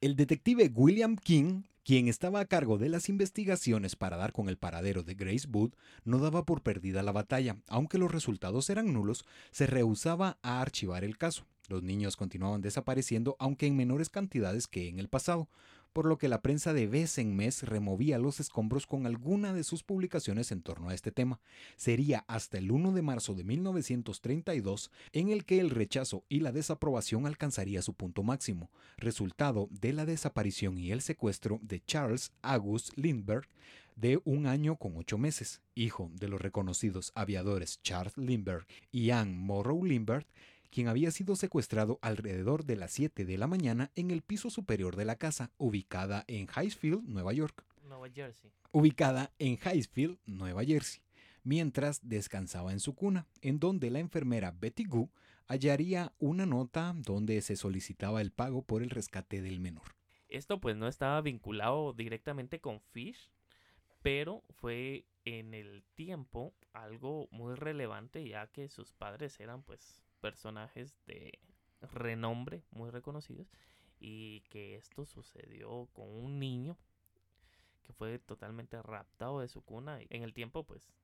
El detective William King, quien estaba a cargo de las investigaciones para dar con el paradero de Grace Wood, no daba por perdida la batalla. Aunque los resultados eran nulos, se rehusaba a archivar el caso. Los niños continuaban desapareciendo, aunque en menores cantidades que en el pasado, por lo que la prensa de vez en mes removía los escombros con alguna de sus publicaciones en torno a este tema. Sería hasta el 1 de marzo de 1932 en el que el rechazo y la desaprobación alcanzaría su punto máximo, resultado de la desaparición y el secuestro de Charles August Lindbergh de un año con ocho meses, hijo de los reconocidos aviadores Charles Lindbergh y Anne Morrow Lindbergh, quien había sido secuestrado alrededor de las 7 de la mañana en el piso superior de la casa, ubicada en Highfield, Nueva York. Nueva Jersey. Ubicada en Highfield, Nueva Jersey, mientras descansaba en su cuna, en donde la enfermera Betty Gu hallaría una nota donde se solicitaba el pago por el rescate del menor. Esto pues no estaba vinculado directamente con Fish, pero fue en el tiempo algo muy relevante ya que sus padres eran pues personajes de renombre muy reconocidos y que esto sucedió con un niño que fue totalmente raptado de su cuna en el tiempo pues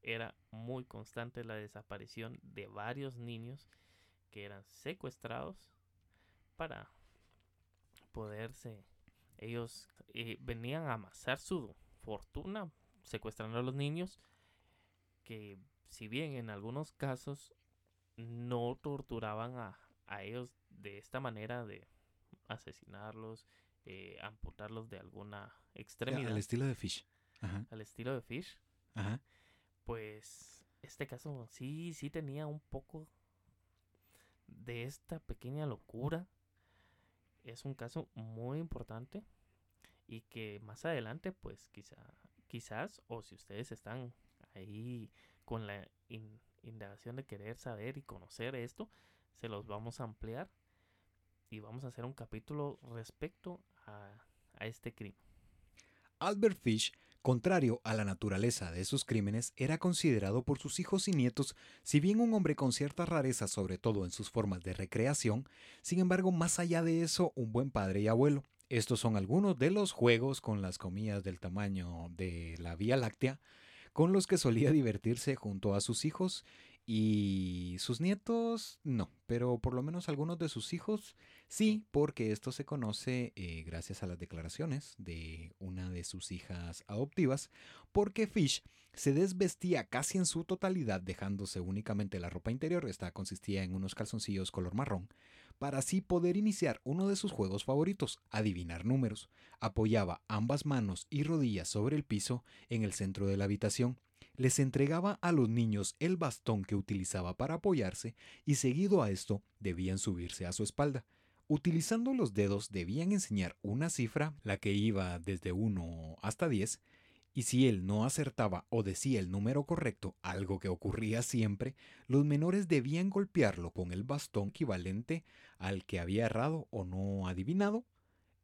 era muy constante la desaparición de varios niños que eran secuestrados para poderse ellos eh, venían a amasar su fortuna secuestrando a los niños que si bien en algunos casos no torturaban a, a ellos de esta manera de asesinarlos eh, amputarlos de alguna extremidad Al estilo de Fish. Ajá, al estilo de Fish ajá. pues este caso sí, sí tenía un poco de esta pequeña locura. Es un caso muy importante y que más adelante, pues quizá, quizás, o si ustedes están ahí con la in- indagación de querer saber y conocer esto, se los vamos a ampliar y vamos a hacer un capítulo respecto a, a este crimen. Albert Fish, contrario a la naturaleza de sus crímenes, era considerado por sus hijos y nietos, si bien un hombre con cierta rareza, sobre todo en sus formas de recreación, sin embargo, más allá de eso, un buen padre y abuelo. Estos son algunos de los juegos con las comillas del tamaño de la Vía Láctea, con los que solía divertirse junto a sus hijos Y sus nietos, no, pero por lo menos algunos de sus hijos, sí, porque esto se conoce eh, gracias a las declaraciones de una de sus hijas adoptivas, porque Fish se desvestía casi en su totalidad, dejándose únicamente la ropa interior, esta consistía en unos calzoncillos color marrón, para así poder iniciar uno de sus juegos favoritos, adivinar números. Apoyaba ambas manos y rodillas sobre el piso en el centro de la habitación les entregaba a los niños el bastón que utilizaba para apoyarse y seguido a esto debían subirse a su espalda. Utilizando los dedos debían enseñar una cifra, la que iba desde 1 hasta 10, y si él no acertaba o decía el número correcto, algo que ocurría siempre, los menores debían golpearlo con el bastón equivalente al que había errado o no adivinado.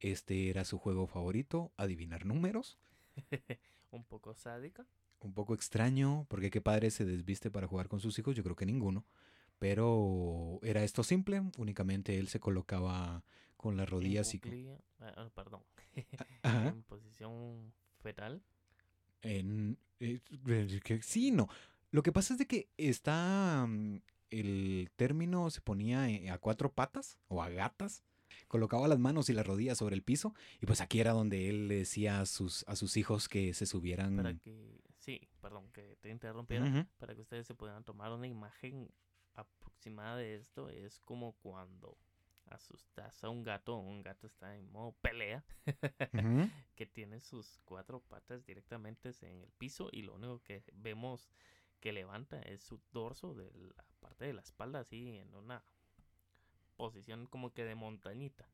Este era su juego favorito, adivinar números. Un poco sádica un poco extraño, porque qué padre se desviste para jugar con sus hijos, yo creo que ninguno. Pero era esto simple, únicamente él se colocaba con las rodillas y... Ah, ah, perdón. en posición fetal. En, eh, sí, no. Lo que pasa es de que está... Mm, el término se ponía eh, a cuatro patas o a gatas colocaba las manos y las rodillas sobre el piso y pues aquí era donde él le decía a sus, a sus hijos que se subieran. Para que, sí, perdón, que te interrumpiera, para que ustedes se puedan tomar una imagen aproximada de esto, es como cuando asustas a un gato, un gato está en modo pelea, que tiene sus cuatro patas directamente en el piso y lo único que vemos que levanta es su dorso de la parte de la espalda así en una posición como que de montañita.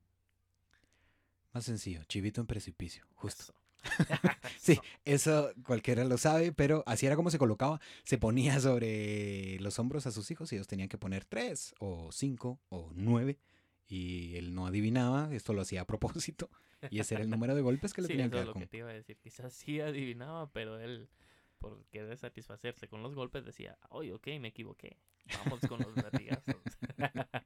Más sencillo, chivito en precipicio, justo. sí, eso cualquiera lo sabe, pero así era como se colocaba. Se ponía sobre los hombros a sus hijos y ellos tenían que poner tres o cinco o nueve y él no adivinaba, esto lo hacía a propósito y ese era el número de golpes que le tenían que dar. lo que te iba a decir, quizás sí adivinaba, pero él por querer satisfacerse con los golpes decía, oye, ok, me equivoqué, vamos con los latigazos.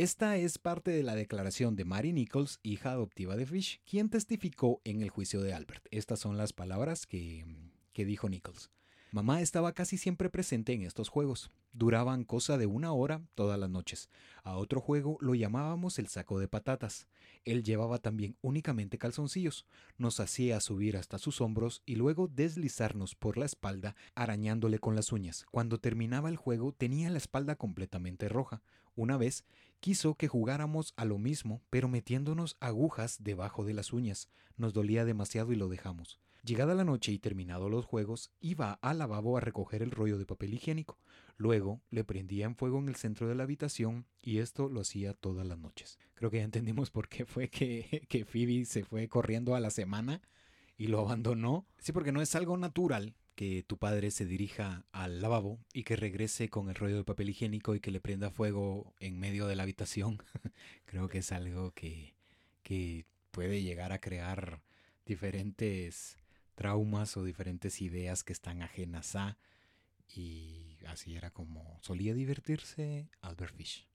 Esta es parte de la declaración de Mary Nichols, hija adoptiva de Fish, quien testificó en el juicio de Albert. Estas son las palabras que, que dijo Nichols. Mamá estaba casi siempre presente en estos juegos. Duraban cosa de una hora todas las noches. A otro juego lo llamábamos el saco de patatas. Él llevaba también únicamente calzoncillos. Nos hacía subir hasta sus hombros y luego deslizarnos por la espalda arañándole con las uñas. Cuando terminaba el juego tenía la espalda completamente roja. Una vez quiso que jugáramos a lo mismo, pero metiéndonos agujas debajo de las uñas. Nos dolía demasiado y lo dejamos. Llegada la noche y terminados los juegos, iba al lavabo a recoger el rollo de papel higiénico. Luego le prendía en fuego en el centro de la habitación y esto lo hacía todas las noches. Creo que ya entendimos por qué fue que, que Phoebe se fue corriendo a la semana y lo abandonó. Sí, porque no es algo natural que tu padre se dirija al lavabo y que regrese con el rollo de papel higiénico y que le prenda fuego en medio de la habitación. Creo que es algo que, que puede llegar a crear diferentes traumas o diferentes ideas que están ajenas a. Y así era como solía divertirse Albert Fish.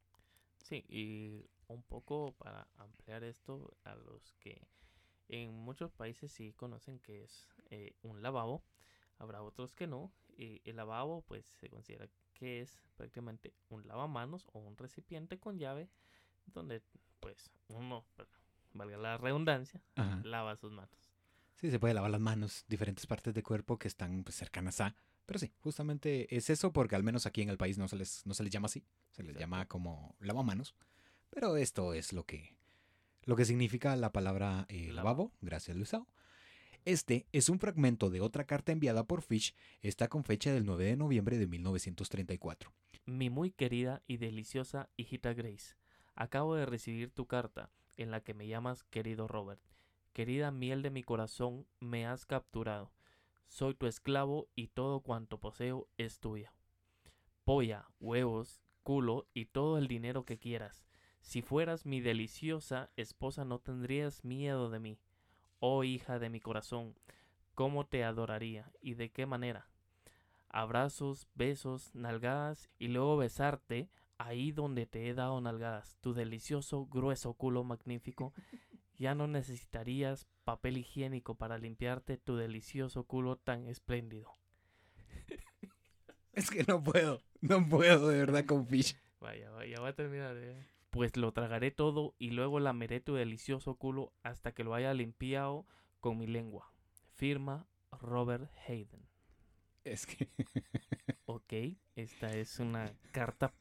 Sí, y un poco para ampliar esto a los que en muchos países sí conocen que es eh, un lavabo habrá otros que no. Y el lavabo pues se considera que es prácticamente un lavamanos o un recipiente con llave donde pues uno, valga la redundancia, lava sus manos. Sí, se puede lavar las manos, diferentes partes del cuerpo que están pues, cercanas a... Pero sí, justamente es eso porque al menos aquí en el país no se les, no se les llama así, se les llama como lavamanos. Pero esto es lo que, lo que significa la palabra eh, lavabo, gracias Luisao. Este es un fragmento de otra carta enviada por Fish, esta con fecha del 9 de noviembre de 1934. Mi muy querida y deliciosa hijita Grace, acabo de recibir tu carta, en la que me llamas querido Robert. Querida miel de mi corazón, me has capturado. Soy tu esclavo y todo cuanto poseo es tuyo. Polla, huevos, culo y todo el dinero que quieras. Si fueras mi deliciosa esposa no tendrías miedo de mí oh hija de mi corazón, cómo te adoraría y de qué manera. Abrazos, besos, nalgadas y luego besarte ahí donde te he dado nalgadas, tu delicioso grueso culo magnífico. Ya no necesitarías papel higiénico para limpiarte tu delicioso culo tan espléndido. Es que no puedo. No puedo de verdad con Fish. Vaya, vaya, va a terminar. eh. Pues lo tragaré todo y luego lameré tu delicioso culo hasta que lo haya limpiado con mi lengua. Firma Robert Hayden. Es que. Ok, esta es una carta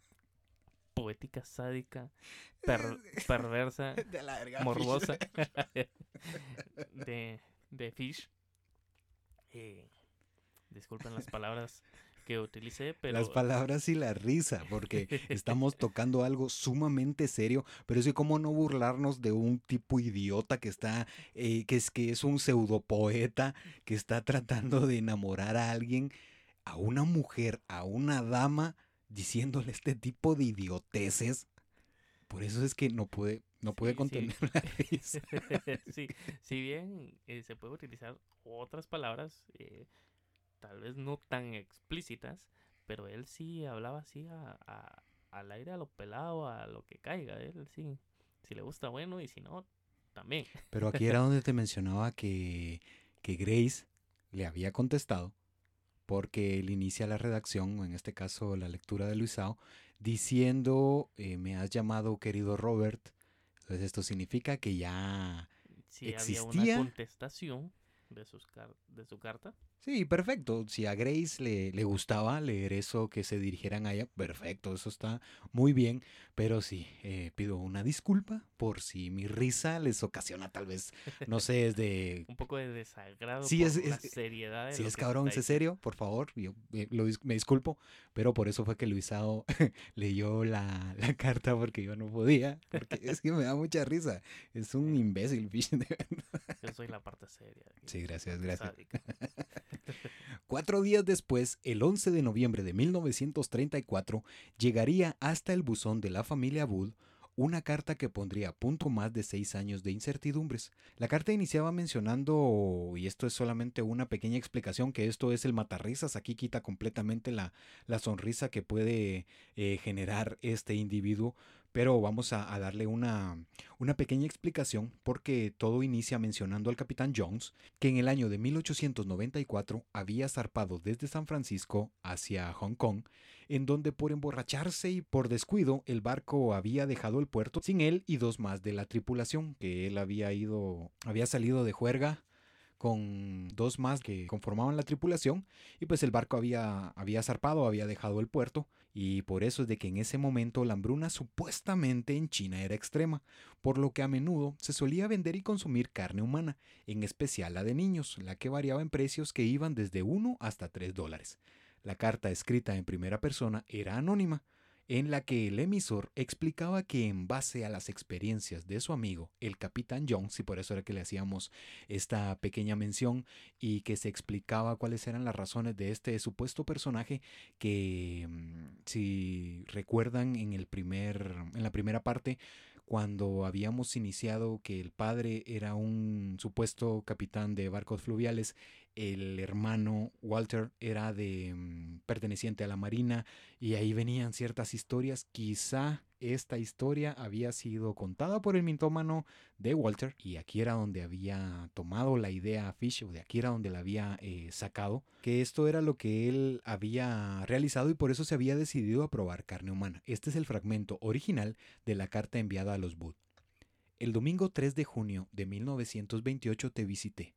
poética, sádica, per- perversa, De la verga, morbosa de, de Fish. Eh, disculpen las palabras que utilicé, pero Las palabras y la risa, porque estamos tocando algo sumamente serio, pero es que cómo no burlarnos de un tipo idiota que está, eh, que es que es un pseudopoeta, que está tratando de enamorar a alguien, a una mujer, a una dama, diciéndole este tipo de idioteces. Por eso es que no puede, no puede Sí, sí. contener la risa. sí, si bien eh, se puede utilizar otras palabras, eh, tal vez no tan explícitas, pero él sí hablaba así a, a- al aire, a lo pelado, a lo que caiga. Él sí, si le gusta, bueno, y si no, también. Pero aquí era donde te mencionaba que, que Grace le había contestado porque él inicia la redacción, o en este caso la lectura de Luisao, diciendo, eh, me has llamado querido Robert. Entonces esto significa que ya... Si había ¿Existía? una contestación de, sus de su carta. Sí, perfecto. Si a Grace le, le gustaba leer eso, que se dirigieran a ella, perfecto, eso está muy bien. Pero sí, eh, pido una disculpa por si mi risa les ocasiona tal vez, no sé, es de Un poco de desagrado Sí, por es- la es- seriedad de Si lo es cabrón, es serio, por favor, yo eh, lo me disculpo, pero por eso fue que Luisao leyó la, la carta porque yo no podía, porque es que me da mucha risa, es un imbécil, de verdad. Yo soy la parte seria. Sí, gracias, gracias. sádica. Cuatro días después, el 11 de noviembre de 1934, llegaría hasta el buzón de la familia Wood una carta que pondría a punto más de seis años de incertidumbres. La carta iniciaba mencionando, y esto es solamente una pequeña explicación, que esto es el matarrisas, aquí quita completamente la, la sonrisa que puede eh, generar este individuo, pero vamos a, darle una, una pequeña explicación porque todo inicia mencionando al capitán Jones, que en el año de 1894 había zarpado desde San Francisco hacia Hong Kong, en donde por emborracharse y por descuido el barco había dejado el puerto sin él y dos más de la tripulación, que él había ido, había salido de juerga con dos más que conformaban la tripulación y pues el barco había, había zarpado, había dejado el puerto y por eso es de que en ese momento la hambruna supuestamente en China era extrema, por lo que a menudo se solía vender y consumir carne humana, en especial la de niños, la que variaba en precios que iban desde 1 hasta 3 dólares. La carta escrita en primera persona era anónima, en la que el emisor explicaba que en base a las experiencias de su amigo, el capitán Jones, y por eso era que le hacíamos esta pequeña mención y que se explicaba cuáles eran las razones de este supuesto personaje que mm, si recuerdan en el primer en la primera parte cuando habíamos iniciado que el padre era un supuesto capitán de barcos fluviales, el hermano Walter era de mm, perteneciente a la marina y ahí venían ciertas historias. Quizá esta historia había sido contada por el mintómano de Walter y aquí era donde había tomado la idea Fish o de aquí era donde la había eh, sacado que esto era lo que él había realizado y por eso se había decidido a probar carne humana. Este es el fragmento original de la carta enviada a los Booth. El domingo 3 de junio de 1928 te visité.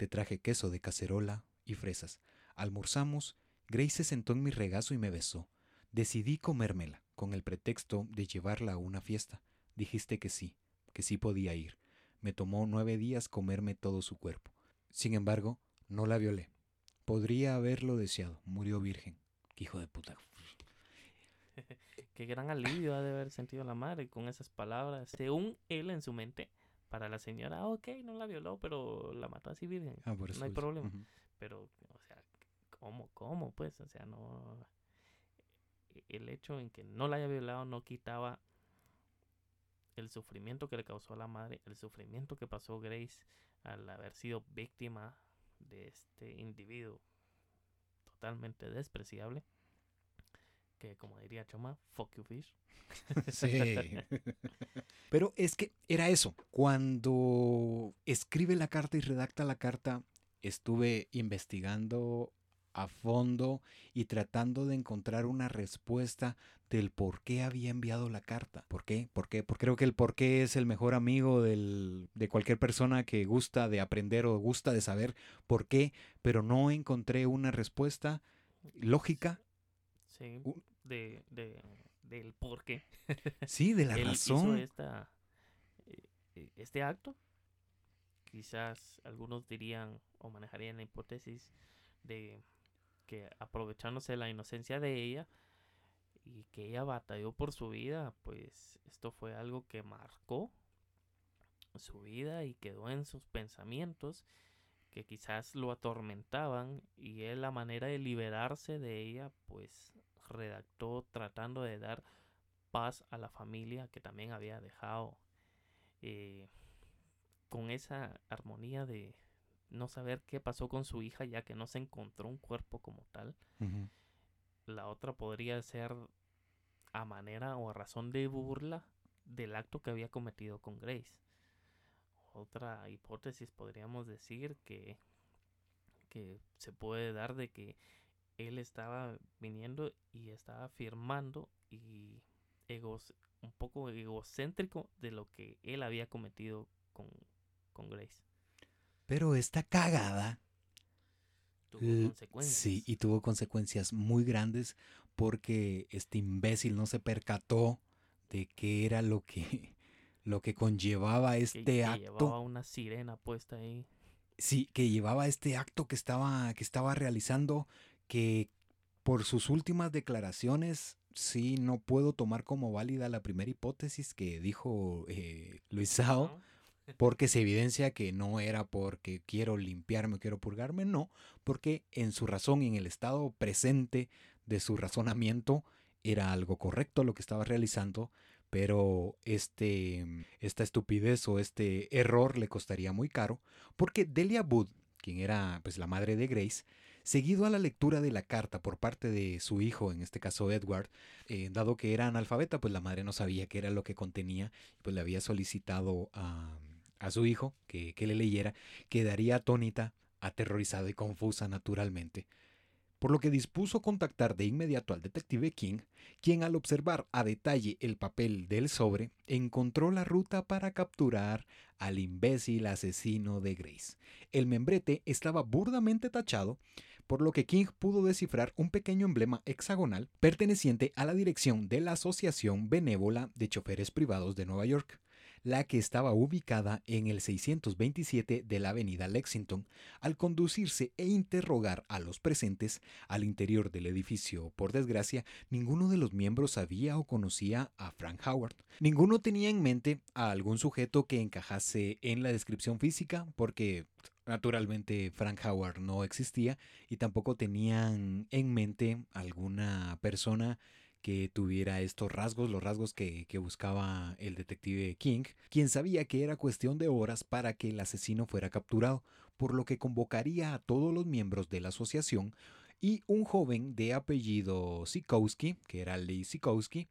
Te traje queso de cacerola y fresas. Almorzamos, Grace se sentó en mi regazo y me besó. Decidí comérmela, con el pretexto de llevarla a una fiesta. Dijiste que sí, que sí podía ir. Me tomó nueve días comerme todo su cuerpo. Sin embargo, no la violé. Podría haberlo deseado. Murió virgen. Qué hijo de puta. Qué gran alivio ha de haber sentido la madre con esas palabras. Según él en su mente, para la señora, ah, ok, no la violó, pero la mató así virgen. Ah, por eso no hay problema. Pero, o sea, ¿cómo, cómo? Pues, o sea, no... El hecho en que no la haya violado no quitaba el sufrimiento que le causó a la madre, el sufrimiento que pasó Grace al haber sido víctima de este individuo totalmente despreciable. Que como diría Choma, fuck you fish. Sí. Pero es que era eso. Cuando escribe la carta y redacta la carta, estuve investigando a fondo y tratando de encontrar una respuesta del por qué había enviado la carta. ¿Por qué? ¿Por qué? Porque creo que el por qué es el mejor amigo del, de cualquier persona que gusta de aprender o gusta de saber por qué, pero no encontré una respuesta lógica. Sí, de, de, del por qué. Sí, de la razón. esta, eh, eh, este acto. Quizás algunos dirían o manejarían la hipótesis de que aprovechándose de la inocencia de ella y que ella batalló por su vida, pues esto fue algo que marcó su vida y quedó en sus pensamientos que quizás lo atormentaban y él la manera de liberarse de ella pues redactó tratando de dar paz a la familia que también había dejado eh, con esa armonía de no saber qué pasó con su hija ya que no se encontró un cuerpo como tal. La otra podría ser a manera o a razón de burla del acto que había cometido con Grace. Otra hipótesis podríamos decir que, que se puede dar de que él estaba viniendo y estaba afirmando y egos, un poco egocéntrico de lo que él había cometido con, con Grace. Pero esta cagada tuvo consecuencias. Sí, y tuvo consecuencias muy grandes porque este imbécil no se percató de qué era lo que lo que conllevaba este que, acto. Llevaba una sirena puesta ahí. Sí, que llevaba este acto que estaba que estaba realizando que por sus últimas declaraciones sí no puedo tomar como válida la primera hipótesis que dijo eh, Luisao porque se evidencia que no era porque quiero limpiarme quiero purgarme, no, porque en su razón en el estado presente de su razonamiento era algo correcto lo que estaba realizando, pero este, esta estupidez o este error le costaría muy caro, porque Delia Wood, quien era pues la madre de Grace, seguido a la lectura de la carta por parte de su hijo, en este caso Edward, eh, dado que era analfabeta, pues la madre no sabía qué era lo que contenía, pues le había solicitado a a su hijo que, le leyera, quedaría atónita, aterrorizada y confusa naturalmente, por lo que dispuso contactar de inmediato al detective King, quien al observar a detalle el papel del sobre, encontró la ruta para capturar al imbécil asesino de Grace. El membrete estaba burdamente tachado, por lo que King pudo descifrar un pequeño emblema hexagonal perteneciente a la dirección de la Asociación Benévola de Choferes Privados de Nueva York la que estaba ubicada en el 627 de la avenida Lexington, al conducirse e interrogar a los presentes al interior del edificio. Por desgracia, ninguno de los miembros sabía o conocía a Frank Howard. Ninguno tenía en mente a algún sujeto que encajase en la descripción física, porque Naturalmente Frank Howard no existía y tampoco tenían en mente alguna persona que tuviera estos rasgos, los rasgos que, buscaba el detective King, quien sabía que era cuestión de horas para que el asesino fuera capturado, por lo que convocaría a todos los miembros de la asociación y un joven de apellido Sikowski, que era Lee Sikowski,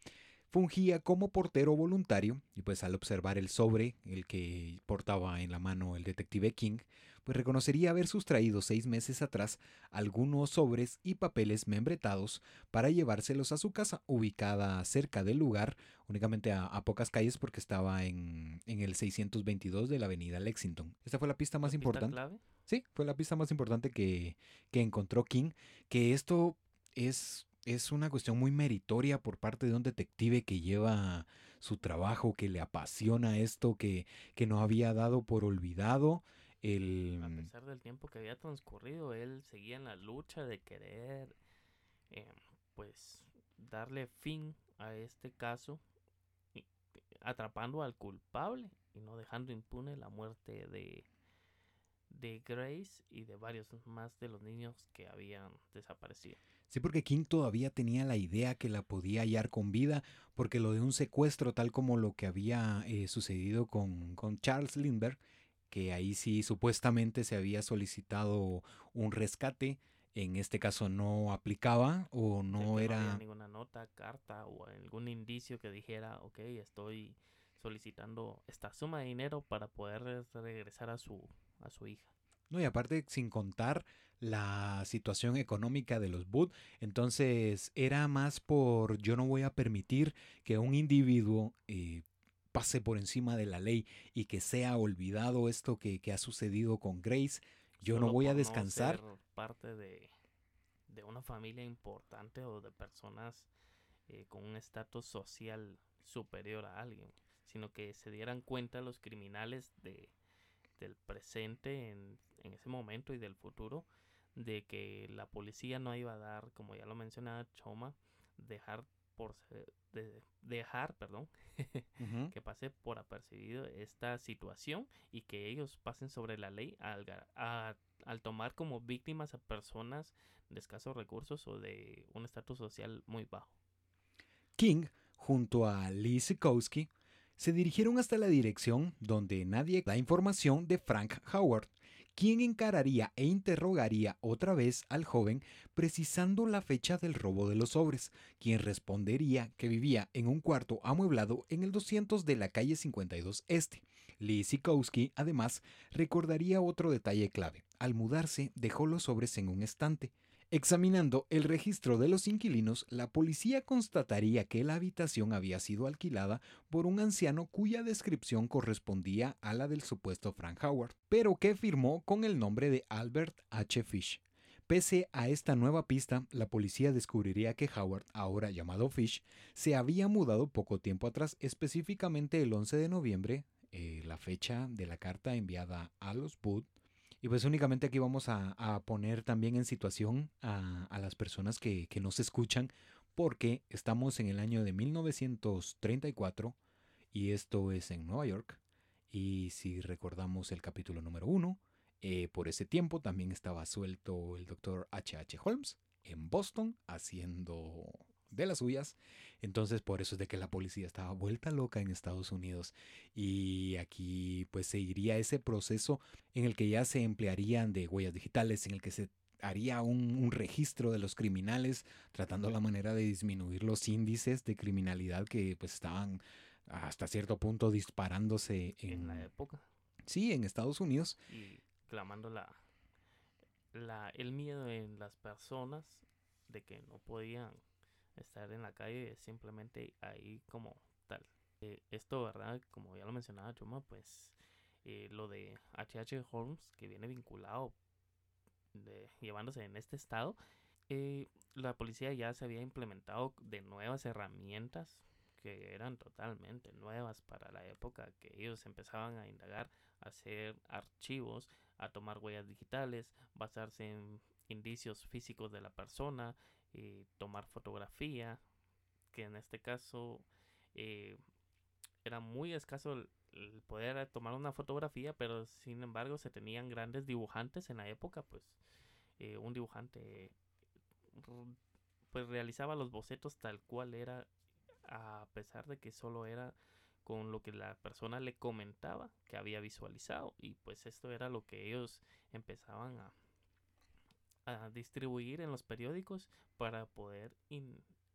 fungía como portero voluntario y pues al observar el sobre, el que portaba en la mano el detective King, pues reconocería haber sustraído seis meses atrás algunos sobres y papeles membretados para llevárselos a su casa, ubicada cerca del lugar, únicamente a, pocas calles porque estaba en, el 622 de la avenida Lexington. Esta fue la pista más importante. Clave? Sí, fue la pista más importante que, que encontró King, que esto es, es una cuestión muy meritoria por parte de un detective que lleva su trabajo, que le apasiona esto, que, que no había dado por olvidado a pesar del tiempo que había transcurrido, él seguía en la lucha de querer, eh, pues, darle fin a este caso, atrapando al culpable y no dejando impune la muerte de, de Grace y de varios más de los niños que habían desaparecido. Sí, porque King todavía tenía la idea que la podía hallar con vida, porque lo de un secuestro, tal como lo que había eh, sucedido con, con Charles Lindbergh, que ahí sí supuestamente se había solicitado un rescate, en este caso no aplicaba o no era... No había ninguna nota, carta o algún indicio que dijera, ok, estoy solicitando esta suma de dinero para poder regresar a su, a su hija. No, y aparte, sin contar la situación económica de los Booth, entonces era más por yo no voy a permitir que un individuo eh, pase por encima de la ley y que sea olvidado esto que, ha sucedido con Grace. Yo no voy a descansar. parte de, de, una familia importante o de personas eh, con un estatus social superior a alguien, sino que se dieran cuenta los criminales de, del presente en, en ese momento y del futuro de que la policía no iba a dar, como ya lo mencionaba Choma, dejar por de, dejar, perdón, que pase por apercibido esta situación y que ellos pasen sobre la ley al, al tomar como víctimas a personas de escasos recursos o de un estatus social muy bajo. King, junto a Lee Sikowski, se dirigieron hasta la dirección donde nadie da información de Frank Howard, quien encararía e interrogaría otra vez al joven precisando la fecha del robo de los sobres, quien respondería que vivía en un cuarto amueblado en el 200 de la calle 52 Este. Lee Sikowski, además, recordaría otro detalle clave. Al mudarse, dejó los sobres en un estante. Examinando el registro de los inquilinos, la policía constataría que la habitación había sido alquilada por un anciano cuya descripción correspondía a la del supuesto Frank Howard, pero que firmó con el nombre de Albert H. Fish. Pese a esta nueva pista, la policía descubriría que Howard, ahora llamado Fish, se había mudado poco tiempo atrás, específicamente el 11 de noviembre, eh, la fecha de la carta enviada a los Booth, y pues únicamente aquí vamos a, poner también en situación a, las personas que, que, nos escuchan porque estamos en el año de 1934 y esto es en Nueva York. Y si recordamos el capítulo número uno, eh, por ese tiempo también estaba suelto el doctor H.H. H. Holmes en Boston haciendo de las suyas. Entonces por eso es de que la policía estaba vuelta loca en Estados Unidos y aquí pues seguiría ese proceso en el que ya se emplearían de huellas digitales, en el que se haría un, registro de los criminales, tratando la manera de disminuir los índices de criminalidad que pues estaban hasta cierto punto disparándose en, la época. Sí, en Estados Unidos. Y clamando la, la, el miedo en las personas de que no podían estar en la calle es simplemente ahí como tal. Eh, esto, ¿verdad? Como ya lo mencionaba Chuma, pues eh, lo de H.H. Holmes, que viene vinculado, de, llevándose en este estado, eh, la policía ya se había implementado de nuevas herramientas que eran totalmente nuevas para la época, que ellos empezaban a indagar, a hacer archivos, a tomar huellas digitales, basarse en indicios físicos de la persona, eh, tomar fotografía, que en este caso eh, era muy escaso el, poder tomar una fotografía, pero sin embargo se tenían grandes dibujantes en la época, pues eh, un dibujante pues realizaba los bocetos tal cual era, a pesar de que solo era con lo que la persona le comentaba que había visualizado y pues esto era lo que ellos empezaban a, a distribuir en los periódicos para poder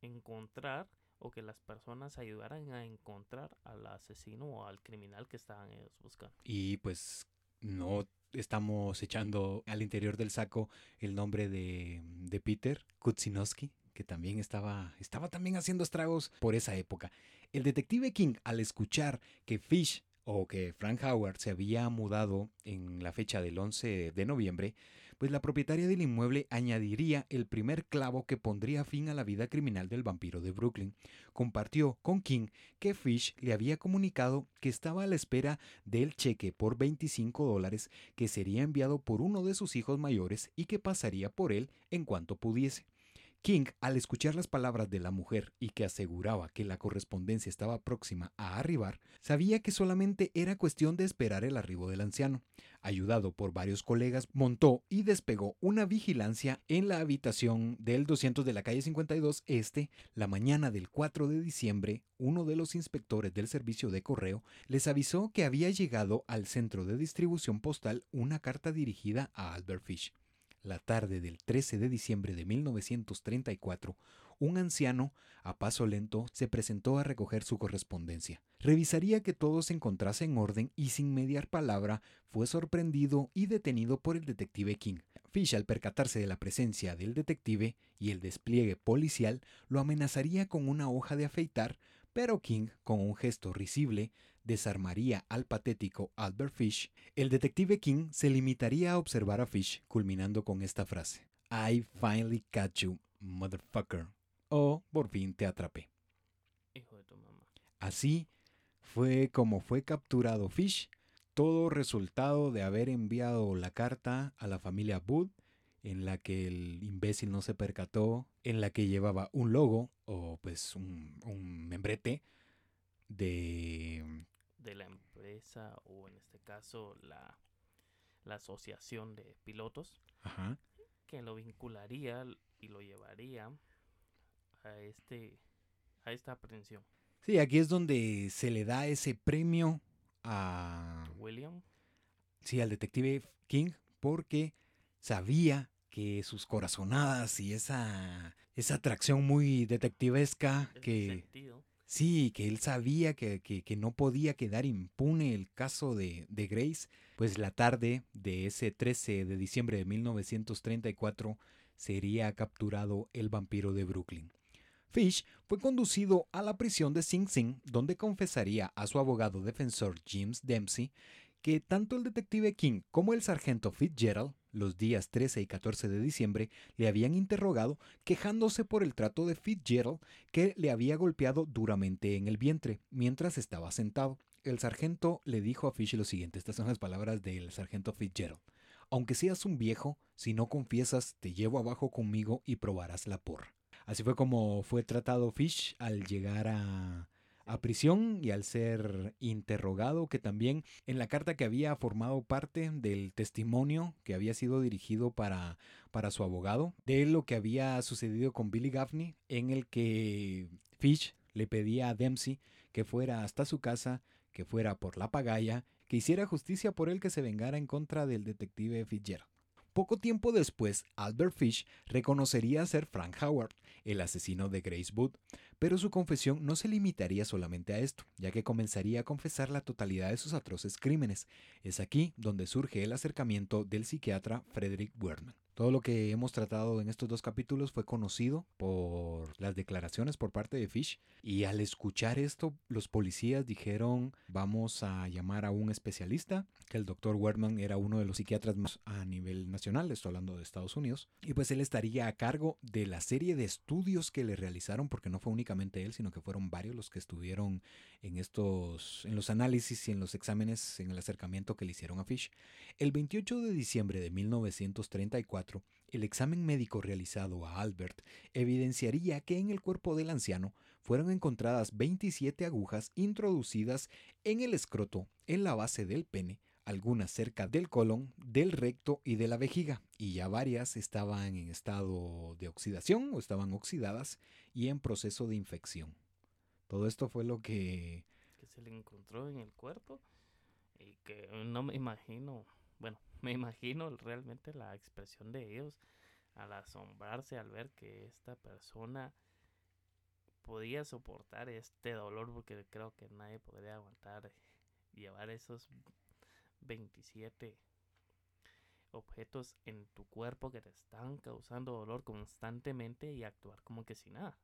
encontrar o que las personas ayudaran a encontrar al asesino o al criminal que estaban ellos buscando. Y pues no estamos echando al interior del saco el nombre de, de Peter Kutsinowski, que también estaba, estaba también haciendo estragos por esa época. El detective King, al escuchar que Fish o que Frank Howard se había mudado en la fecha del 11 de noviembre, pues la propietaria del inmueble añadiría el primer clavo que pondría fin a la vida criminal del vampiro de Brooklyn. Compartió con King que Fish le había comunicado que estaba a la espera del cheque por 25 dólares que sería enviado por uno de sus hijos mayores y que pasaría por él en cuanto pudiese. King, al escuchar las palabras de la mujer y que aseguraba que la correspondencia estaba próxima a arribar, sabía que solamente era cuestión de esperar el arribo del anciano. Ayudado por varios colegas, montó y despegó una vigilancia en la habitación del 200 de la calle 52 Este. La mañana del 4 de diciembre, uno de los inspectores del servicio de correo les avisó que había llegado al centro de distribución postal una carta dirigida a Albert Fish. La tarde del 13 de diciembre de 1934, un anciano, a paso lento, se presentó a recoger su correspondencia. Revisaría que todo se encontrase en orden y sin mediar palabra fue sorprendido y detenido por el detective King. Fish, al percatarse de la presencia del detective y el despliegue policial, lo amenazaría con una hoja de afeitar, pero King, con un gesto risible, desarmaría al patético Albert Fish. El detective King se limitaría a observar a Fish, culminando con esta frase: I finally catch you, motherfucker. O por fin te atrapé. Hijo de tu mamá. Así fue como fue capturado Fish, todo resultado de haber enviado la carta a la familia Wood, en la que el imbécil no se percató, en la que llevaba un logo o pues un, un membrete de... De la empresa o en este caso la, la asociación de pilotos Ajá. que lo vincularía y lo llevaría a este a esta aprehensión. Sí, aquí es donde se le da ese premio a... William, Sí, al detective King, porque sabía que sus corazonadas y esa, esa atracción muy detectivesca que... sentido, Sí, que él sabía que, que- que no podía quedar impune el caso de, de Grace, pues la tarde de ese 13 de diciembre de 1934 sería capturado el vampiro de Brooklyn. Fish fue conducido a la prisión de Sing Sing, donde confesaría a su abogado defensor James Dempsey que tanto el detective King como el sargento Fitzgerald, los días 13 y 14 de diciembre, le habían interrogado quejándose por el trato de Fitzgerald que le había golpeado duramente en el vientre mientras estaba sentado. El sargento le dijo a Fish lo siguiente, estas son las palabras del sargento Fitzgerald. Aunque seas un viejo, si no confiesas, te llevo abajo conmigo y probarás la porra. Así fue como fue tratado Fish al llegar a, a prisión y al ser interrogado, que también en la carta que había formado parte del testimonio que había sido dirigido para, para su abogado, de lo que había sucedido con Billy Gaffney, en el que Fish le pedía a Dempsey que fuera hasta su casa, que fuera por la pagaya, que hiciera justicia por él que se vengara en contra del detective Fitzgerald. Poco tiempo después, Albert Fish reconocería ser Frank Howard, el asesino de Grace Wood, pero su confesión no se limitaría solamente a esto, ya que comenzaría a confesar la totalidad de sus atroces crímenes. Es aquí donde surge el acercamiento del psiquiatra Frederick Werman. Todo lo que hemos tratado en estos dos capítulos fue conocido por las declaraciones por parte de Fish y al escuchar esto los policías dijeron vamos a llamar a un especialista, que el doctor Werman era uno de los psiquiatras más a nivel nacional, estoy hablando de Estados Unidos, y pues él estaría a cargo de la serie de estudios que le realizaron, porque no fue únicamente él, sino que fueron varios los que estuvieron en estos, en los análisis y en los exámenes, en el acercamiento que le hicieron a Fish. El 28 de diciembre de 1934, el examen médico realizado a Albert evidenciaría que en el cuerpo del anciano fueron encontradas 27 agujas introducidas en el escroto, en la base del pene, algunas cerca del colon, del recto y de la vejiga, y ya varias estaban en estado de oxidación o estaban oxidadas y en proceso de infección. Todo esto fue lo que... que se le encontró en el cuerpo y que no me imagino, bueno, me imagino realmente la expresión de ellos al asombrarse al ver que esta persona podía soportar este dolor porque creo que nadie podría aguantar llevar esos 27 objetos en tu cuerpo que te están causando dolor constantemente y actuar como que si nada.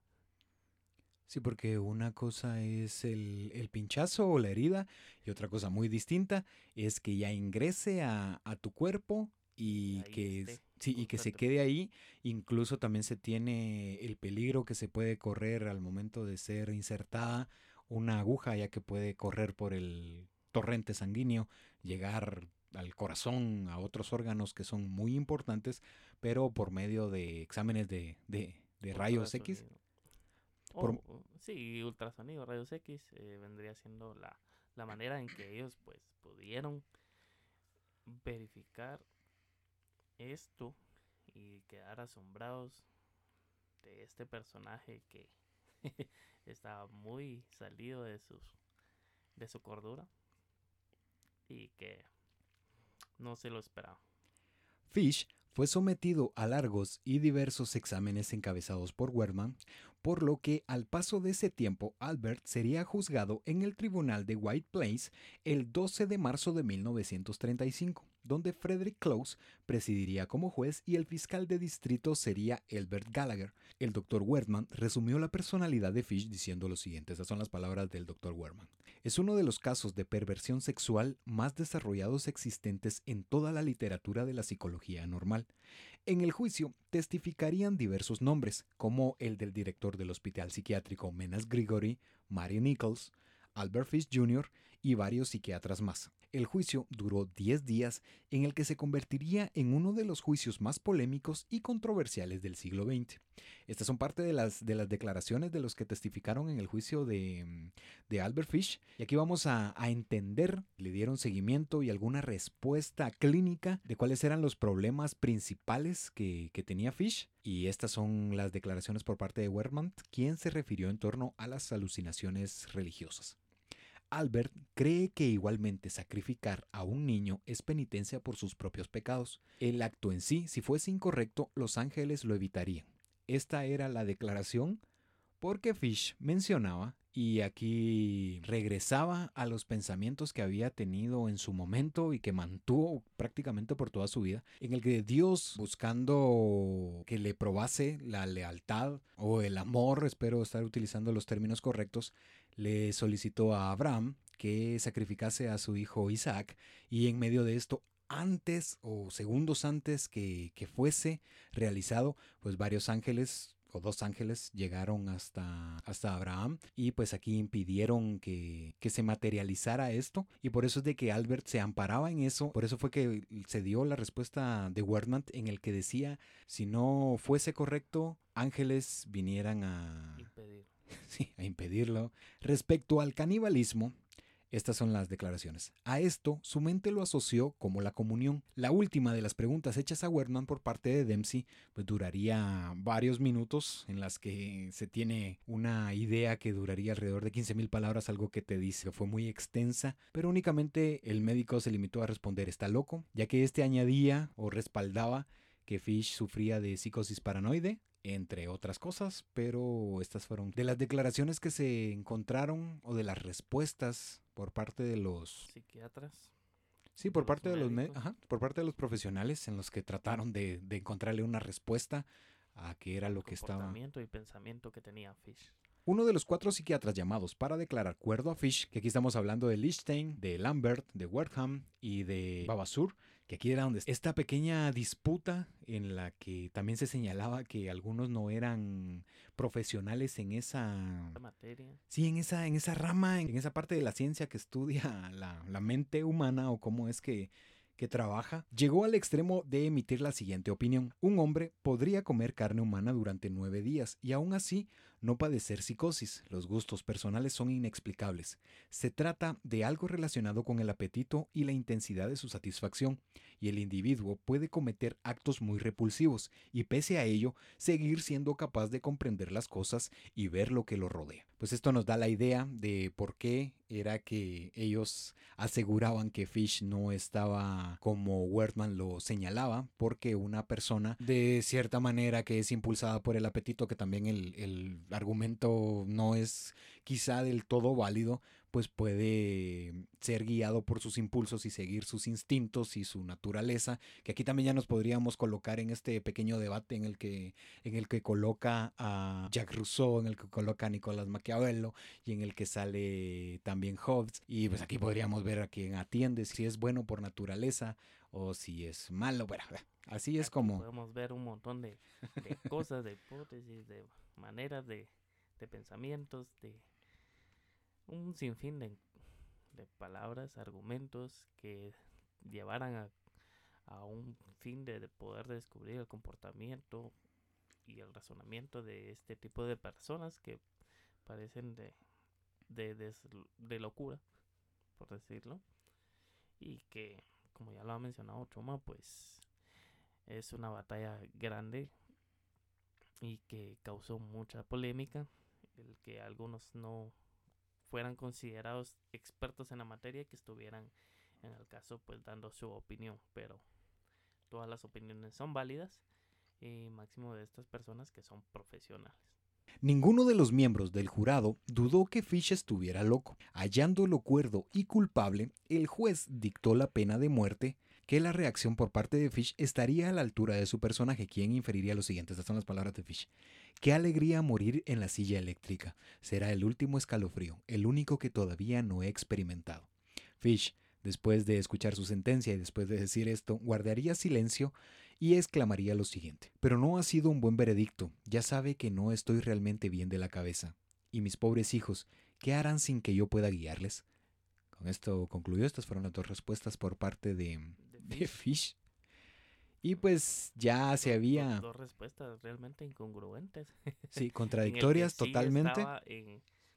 Sí, porque una cosa es el, el pinchazo o la herida y otra cosa muy distinta es que ya ingrese a, a tu cuerpo y ahí que, esté, sí, y que se quede ahí. Incluso también se tiene el peligro que se puede correr al momento de ser insertada una aguja, ya que puede correr por el torrente sanguíneo, llegar al corazón, a otros órganos que son muy importantes, pero por medio de exámenes de, de- de rayos X. Por- sí, ultrasonido, rayos X eh, vendría siendo la, la manera en que ellos pues pudieron verificar esto y quedar asombrados de este personaje que estaba muy salido de sus de su cordura y que no se lo esperaba. Fish fue sometido a largos y diversos exámenes encabezados por Werman, por lo que al paso de ese tiempo Albert sería juzgado en el tribunal de White Plains el 12 de marzo de 1935, donde Frederick Close presidiría como juez y el fiscal de distrito sería Albert Gallagher. El Dr. Werman resumió la personalidad de Fish diciendo lo siguiente, esas son las palabras del Dr. Werman. Es uno de los casos de perversión sexual más desarrollados existentes en toda la literatura de la psicología normal. En el juicio testificarían diversos nombres, como el del director del hospital psiquiátrico Menas Grigori, Mario Nichols, Albert Fish Jr. y varios psiquiatras más. El juicio duró 10 días en el que se convertiría en uno de los juicios más polémicos y controversiales del siglo XX. Estas son parte de las, de las declaraciones de los que testificaron en el juicio de, de Albert Fish. Y aquí vamos a, entender, le dieron seguimiento y alguna respuesta clínica de cuáles eran los problemas principales que, tenía Fish. Y estas son las declaraciones por parte de Wermant, quien se refirió en torno a las alucinaciones religiosas. Albert cree que igualmente sacrificar a un niño es penitencia por sus propios pecados. El acto en sí, si fuese incorrecto, los ángeles lo evitarían. Esta era la declaración porque Fish mencionaba, y aquí regresaba a los pensamientos que había tenido en su momento y que mantuvo prácticamente por toda su vida, en el que Dios, buscando que le probase la lealtad o el amor, espero estar utilizando los términos correctos, le solicitó a Abraham que sacrificase a su hijo Isaac y en medio de esto antes o segundos antes que, que fuese realizado, pues varios ángeles o dos ángeles llegaron hasta, hasta Abraham y pues aquí impidieron que, que, se materializara esto y por eso es de que Albert se amparaba en eso, por eso fue que se dio la respuesta de Wernant en el que decía si no fuese correcto ángeles vinieran a. sí, a impedirlo. Respecto al canibalismo, estas son las declaraciones. A esto, su mente lo asoció como la comunión. La última de las preguntas hechas a Werman por parte de Dempsey pues duraría varios minutos en las que se tiene una idea que duraría alrededor de 15.000 palabras, algo que te dice fue muy extensa, pero únicamente el médico se limitó a responder está loco, ya que este añadía o respaldaba que Fish sufría de psicosis paranoide, entre otras cosas, pero estas fueron de las declaraciones que se encontraron o de las respuestas por parte de los psiquiatras. Sí, por parte los de los ajá, por parte de los profesionales en los que trataron de, de encontrarle una respuesta a qué era lo que estaba. comportamiento y pensamiento que tenía Fish. Uno de los cuatro psiquiatras llamados para declarar cuerdo a Fish, que aquí estamos hablando de Lichtenstein, de Lambert, de Wertham y de Babasur, que aquí era donde esta pequeña disputa en la que también se señalaba que algunos no eran profesionales en esa materia. Sí, en esa, en esa rama, en esa parte de la ciencia que estudia la, la mente humana o cómo es que, que trabaja, llegó al extremo de emitir la siguiente opinión. Un hombre podría comer carne humana durante nueve días y aún así no padecer psicosis. Los gustos personales son inexplicables. Se trata de algo relacionado con el apetito y la intensidad de su satisfacción, y el individuo puede cometer actos muy repulsivos y pese a ello seguir siendo capaz de comprender las cosas y ver lo que lo rodea. Pues esto nos da la idea de por qué era que ellos aseguraban que Fish no estaba como Wertman lo señalaba, porque una persona de cierta manera que es impulsada por el apetito, que también el, el argumento no es quizá del todo válido, pues puede ser guiado por sus impulsos y seguir sus instintos y su naturaleza, que aquí también ya nos podríamos colocar en este pequeño debate en el que, en el que coloca a Jacques Rousseau, en el que coloca a Nicolás Maquiavelo y en el que sale también Hobbes. Y pues aquí podríamos ver a quién atiende, si es bueno por naturaleza o si es malo. Bueno, así es Aquí como... Podemos ver un montón de, de cosas, de hipótesis, de maneras, de, de pensamientos, de un sinfín de, de palabras, argumentos que llevaran a, a un fin de, de poder descubrir el comportamiento y el razonamiento de este tipo de personas que parecen de, de, de locura, por decirlo, y que, como ya lo ha mencionado Choma, pues es una batalla grande y que causó mucha polémica, el que algunos no fueran considerados expertos en la materia que estuvieran en el caso pues dando su opinión, pero todas las opiniones son válidas y máximo de estas personas que son profesionales. Ninguno de los miembros del jurado dudó que Fish estuviera loco. Hallándolo cuerdo y culpable, el juez dictó la pena de muerte que la reacción por parte de Fish estaría a la altura de su personaje, quien inferiría lo siguiente, estas son las palabras de Fish. Qué alegría morir en la silla eléctrica. Será el último escalofrío, el único que todavía no he experimentado. Fish, después de escuchar su sentencia y después de decir esto, guardaría silencio y exclamaría lo siguiente. Pero no ha sido un buen veredicto, ya sabe que no estoy realmente bien de la cabeza. Y mis pobres hijos, ¿qué harán sin que yo pueda guiarles? Con esto concluyó, estas fueron las dos respuestas por parte de, de Fish. Y pues ya se había... Dos, respuestas realmente incongruentes. Sí, contradictorias totalmente.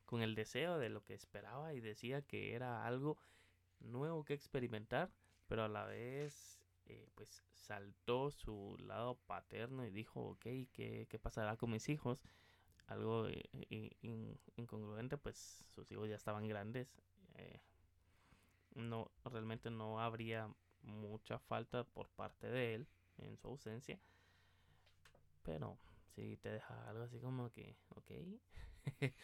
con el deseo de lo que esperaba y decía que era algo nuevo que experimentar, pero a la vez eh, pues saltó su lado paterno y dijo, ok, ¿qué, qué pasará con mis hijos? Algo eh, incongruente, pues sus hijos ya estaban grandes. Eh, no, realmente no habría mucha falta por parte de él en su ausencia. Pero si te deja algo así como que, ok,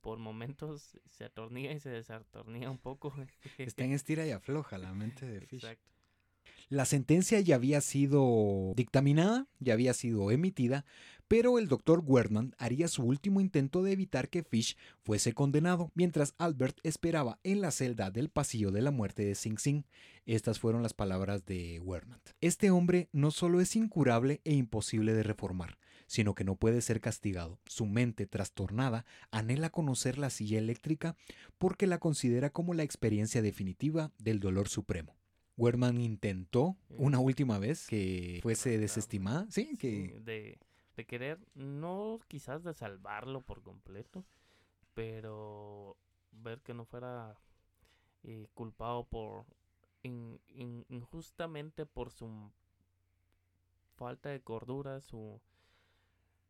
por momentos se atornilla y se desatornilla un poco. Está en estira y afloja la mente de Fish. Exacto. La sentencia ya había sido dictaminada, ya había sido emitida, pero el doctor Wertman haría su último intento de evitar que Fish fuese condenado, mientras Albert esperaba en la celda del pasillo de la muerte de Sing Sing. Estas fueron las palabras de Wertman. Este hombre no solo es incurable e imposible de reformar, sino que no puede ser castigado. Su mente trastornada anhela conocer la silla eléctrica porque la considera como la experiencia definitiva del dolor supremo. Werman intentó una última vez que fuese desestimada, sí, que de, querer no quizás de salvarlo por completo, pero ver que no fuera eh, culpado por injustamente por su falta de cordura, su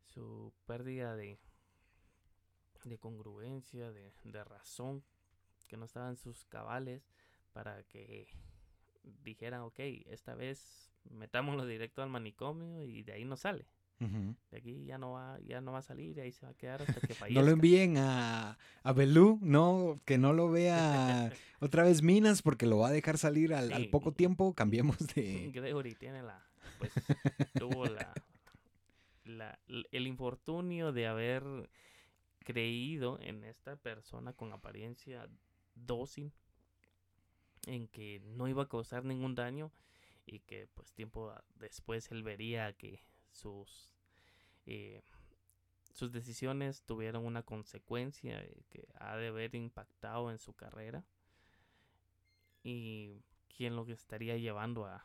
su pérdida de de congruencia, de, de razón, que no estaba en sus cabales para que dijeran, ok, esta vez metámoslo directo al manicomio y de ahí no sale. De aquí ya no va, ya no va a salir, y ahí se va a quedar hasta que fallezca. no lo envíen a, a Belú, no, que no lo vea otra vez Minas porque lo va a dejar salir al, poco tiempo, cambiemos de... Gregory tiene la, pues, tuvo la, la, el infortunio de haber creído en esta persona con apariencia dócil en que no iba a causar ningún daño y que pues tiempo después él vería que sus eh, sus decisiones tuvieron una consecuencia que ha de haber impactado en su carrera. Y quién lo que estaría llevando a,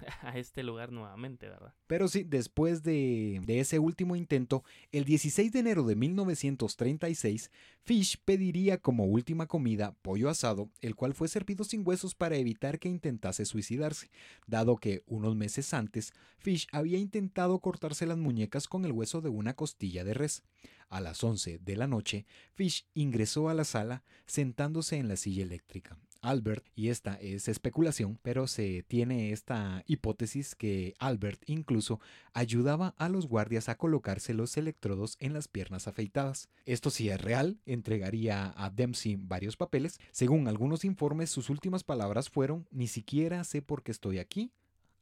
a este lugar nuevamente, ¿verdad? Pero sí, después de, de, ese último intento, el 16 de enero de 1936, Fish pediría como última comida pollo asado, el cual fue servido sin huesos para evitar que intentase suicidarse, dado que unos meses antes Fish había intentado cortarse las muñecas con el hueso de una costilla de res. A las 11 de la noche, Fish ingresó a la sala sentándose en la silla eléctrica. Albert, y esta es especulación, pero se tiene esta hipótesis que Albert incluso ayudaba a los guardias a colocarse los electrodos en las piernas afeitadas. Esto sí es real, entregaría a Dempsey varios papeles. Según algunos informes, sus últimas palabras fueron, ni siquiera sé por qué estoy aquí,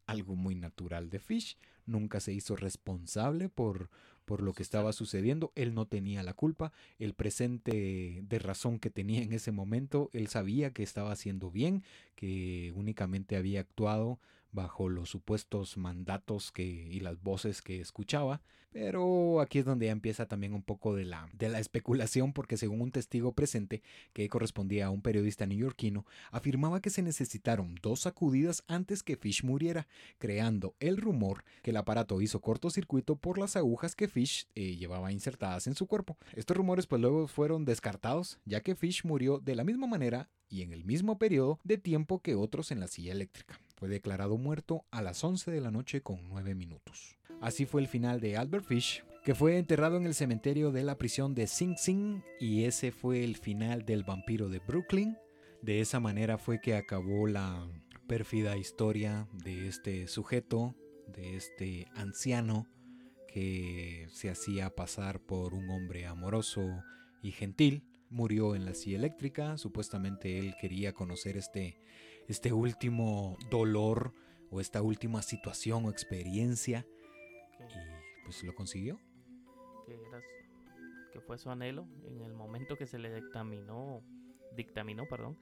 algo muy natural de Fish, nunca se hizo responsable por, por lo que estaba sucediendo, él no tenía la culpa, el presente de razón que tenía en ese momento, él sabía que estaba haciendo bien, que únicamente había actuado bajo los supuestos mandatos que, y las voces que escuchaba. Pero aquí es donde ya empieza también un poco de la, de la especulación, porque según un testigo presente, que correspondía a un periodista neoyorquino, afirmaba que se necesitaron dos sacudidas antes que Fish muriera, creando el rumor que el aparato hizo cortocircuito por las agujas que Fish eh, llevaba insertadas en su cuerpo. Estos rumores pues luego fueron descartados, ya que Fish murió de la misma manera y en el mismo periodo de tiempo que otros en la silla eléctrica. Fue declarado muerto a las 11 de la noche con 9 minutos. Así fue el final de Albert Que fue enterrado en el cementerio de la prisión de Sing Sing y ese fue el final del vampiro de Brooklyn. De esa manera fue que acabó la pérfida historia de este sujeto, de este anciano que se hacía pasar por un hombre amoroso y gentil. Murió en la silla eléctrica, supuestamente él quería conocer este, este último dolor o esta última situación o experiencia pues lo consiguió. Que, fue su anhelo en el momento que se le dictaminó, dictaminó perdón,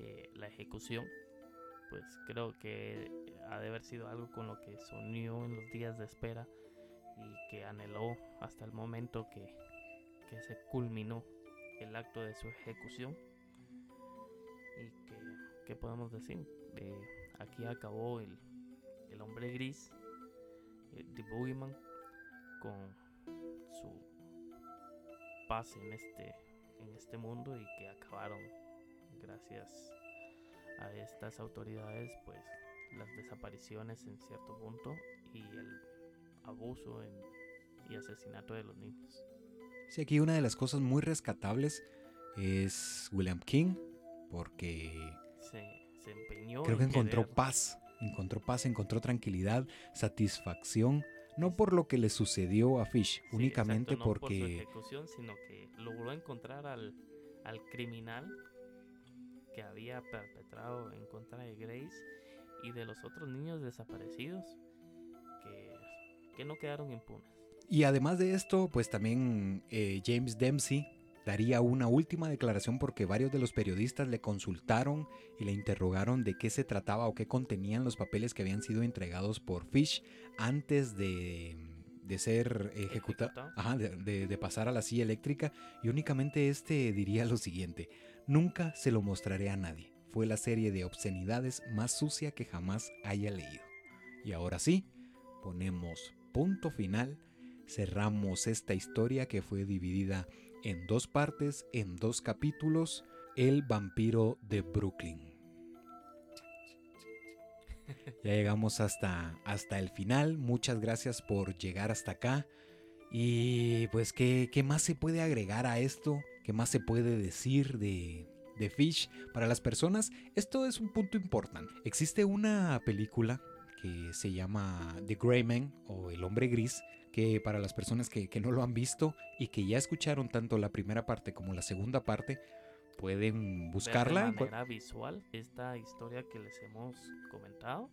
eh, la ejecución pues creo que ha de haber sido algo con lo que unió en los días de espera y que anheló hasta el momento que, se culminó el acto de su ejecución. Y que, podemos decir, aquí acabó el, el hombre gris, el, The Boogeyman, con su paz en este, en este mundo y que acabaron gracias a estas autoridades pues las desapariciones en cierto punto y el abuso y asesinato de los niños. Sí, aquí una de las cosas muy rescatables es William King, porque se, empeñó. Creo que encontró paz, encontró paz, encontró tranquilidad, satisfacción, no por lo que le sucedió a Fish, únicamente porque. Por su ejecución, sino que logró encontrar al, al criminal que había perpetrado en contra de Grace y de los otros niños desaparecidos que, que no quedaron impunes. Y además de esto, pues también eh, James Dempsey daría una última declaración porque varios de los periodistas le consultaron y le interrogaron de qué se trataba o qué contenían los papeles que habían sido entregados por Fish antes de, de ser ejecutado, de, de pasar a la silla eléctrica y únicamente este diría lo siguiente. Nunca se lo mostraré a nadie. Fue la serie de obscenidades más sucia que jamás haya leído. Y ahora sí, ponemos punto final, cerramos esta historia que fue dividida en dos partes, en dos capítulos, El vampiro de Brooklyn. Ya llegamos hasta, hasta el final. Muchas gracias por llegar hasta acá. Y pues, ¿qué, ¿qué, más se puede agregar a esto? ¿Qué más se puede decir de, de Fish para las personas? Esto es un punto importante. Existe una película que se llama The Grey Man o El Hombre Gris, que para las personas que, no lo han visto y que ya escucharon tanto la primera parte como la segunda parte, pueden buscarla. de manera visual esta historia que les hemos comentado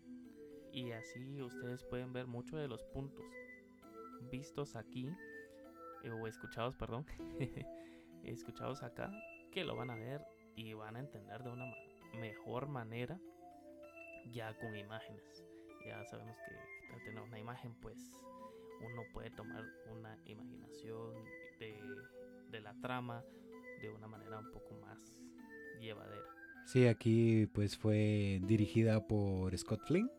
y así ustedes pueden ver muchos de los puntos vistos aquí eh, o escuchados, perdón, escuchados acá, que lo van a ver y van a entender de una mejor manera ya con imágenes. Ya sabemos que al tener una imagen, pues uno puede tomar una imaginación de, de la trama de una manera un poco más llevadera. Sí, aquí pues fue dirigida por Scott Flynn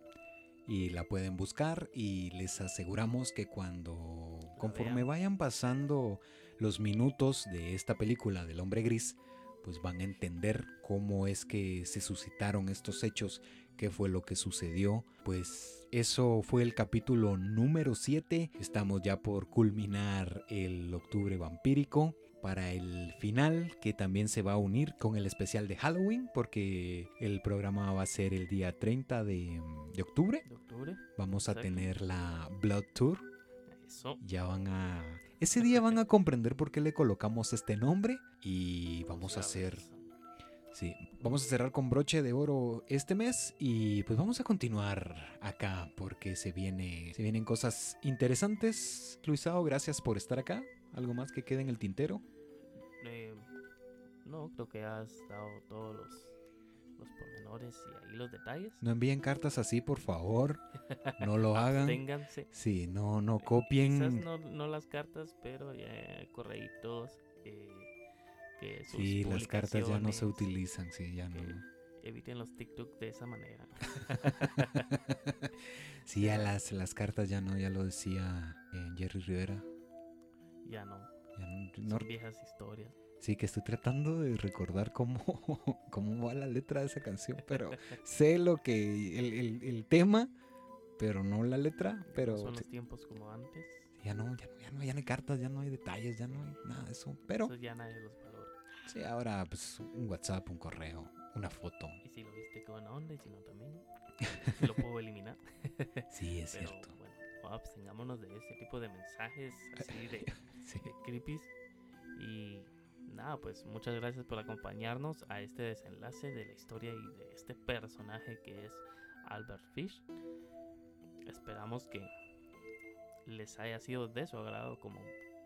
y la pueden buscar y les aseguramos que cuando conforme vayan pasando los minutos de esta película del hombre gris, pues van a entender cómo es que se suscitaron estos hechos, qué fue lo que sucedió. Pues eso fue el capítulo número 7. Estamos ya por culminar el octubre vampírico para el final que también se va a unir con el especial de Halloween porque el programa va a ser el día 30 de, octubre. Vamos a tener la Blood Tour. Ya van a... Ese día van a comprender por qué le colocamos este nombre y vamos a hacer... Sí, vamos a cerrar con broche de oro este mes y pues vamos a continuar acá porque se viene se vienen cosas interesantes. Luisao, gracias por estar acá. ¿Algo más que quede en el tintero? Eh, no, creo que has dado todos los, los pormenores y ahí los detalles. No envíen cartas así, por favor. No lo hagan. Ténganse. Sí, no, no copien. Quizás no, no las cartas, pero ya correitos. Eh, que sus sí, las cartas ya no se utilizan, sí, ya no. Eviten los TikTok de esa manera. sí, ya las, las cartas ya no, ya lo decía eh, Jerry Rivera. Ya no. Son viejas historias. Sí, que estoy tratando de recordar cómo, cómo va la letra de esa canción, pero sé lo que, el, el, tema, pero no la letra, pero... son los tiempos como antes. Ya no, ya no, ya no, ya no hay cartas, ya no hay detalles, ya no hay nada de eso, pero... Eso ya nadie los valora. Sí, ahora pues un WhatsApp, un correo, una foto. Y si lo viste, mala onda y si no también lo puedo eliminar. sí, es Pero, cierto. Bueno, abstengámonos de ese tipo de mensajes así de, de creepies. Y nada, pues muchas gracias por acompañarnos a este desenlace de la historia y de este personaje que es Albert Fish. Esperamos que les haya sido de su agrado como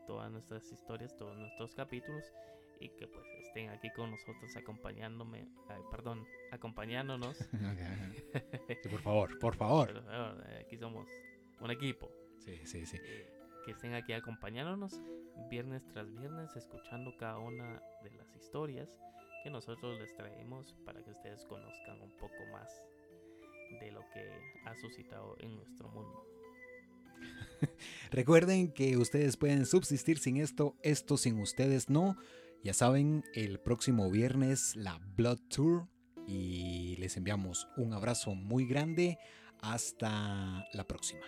todas nuestras historias, todos nuestros capítulos y que pues estén aquí con nosotros acompañándome, perdón, acompañándonos. sí, por favor, por favor. Eh, aquí somos un equipo. Sí, sí, sí. Eh, que estén aquí acompañándonos viernes tras viernes, escuchando cada una de las historias que nosotros les traemos para que ustedes conozcan un poco más de lo que ha suscitado en nuestro mundo. Recuerden que ustedes pueden subsistir sin esto, esto sin ustedes no. Ya saben, el próximo viernes la Blood Tour y les enviamos un abrazo muy grande. Hasta la próxima.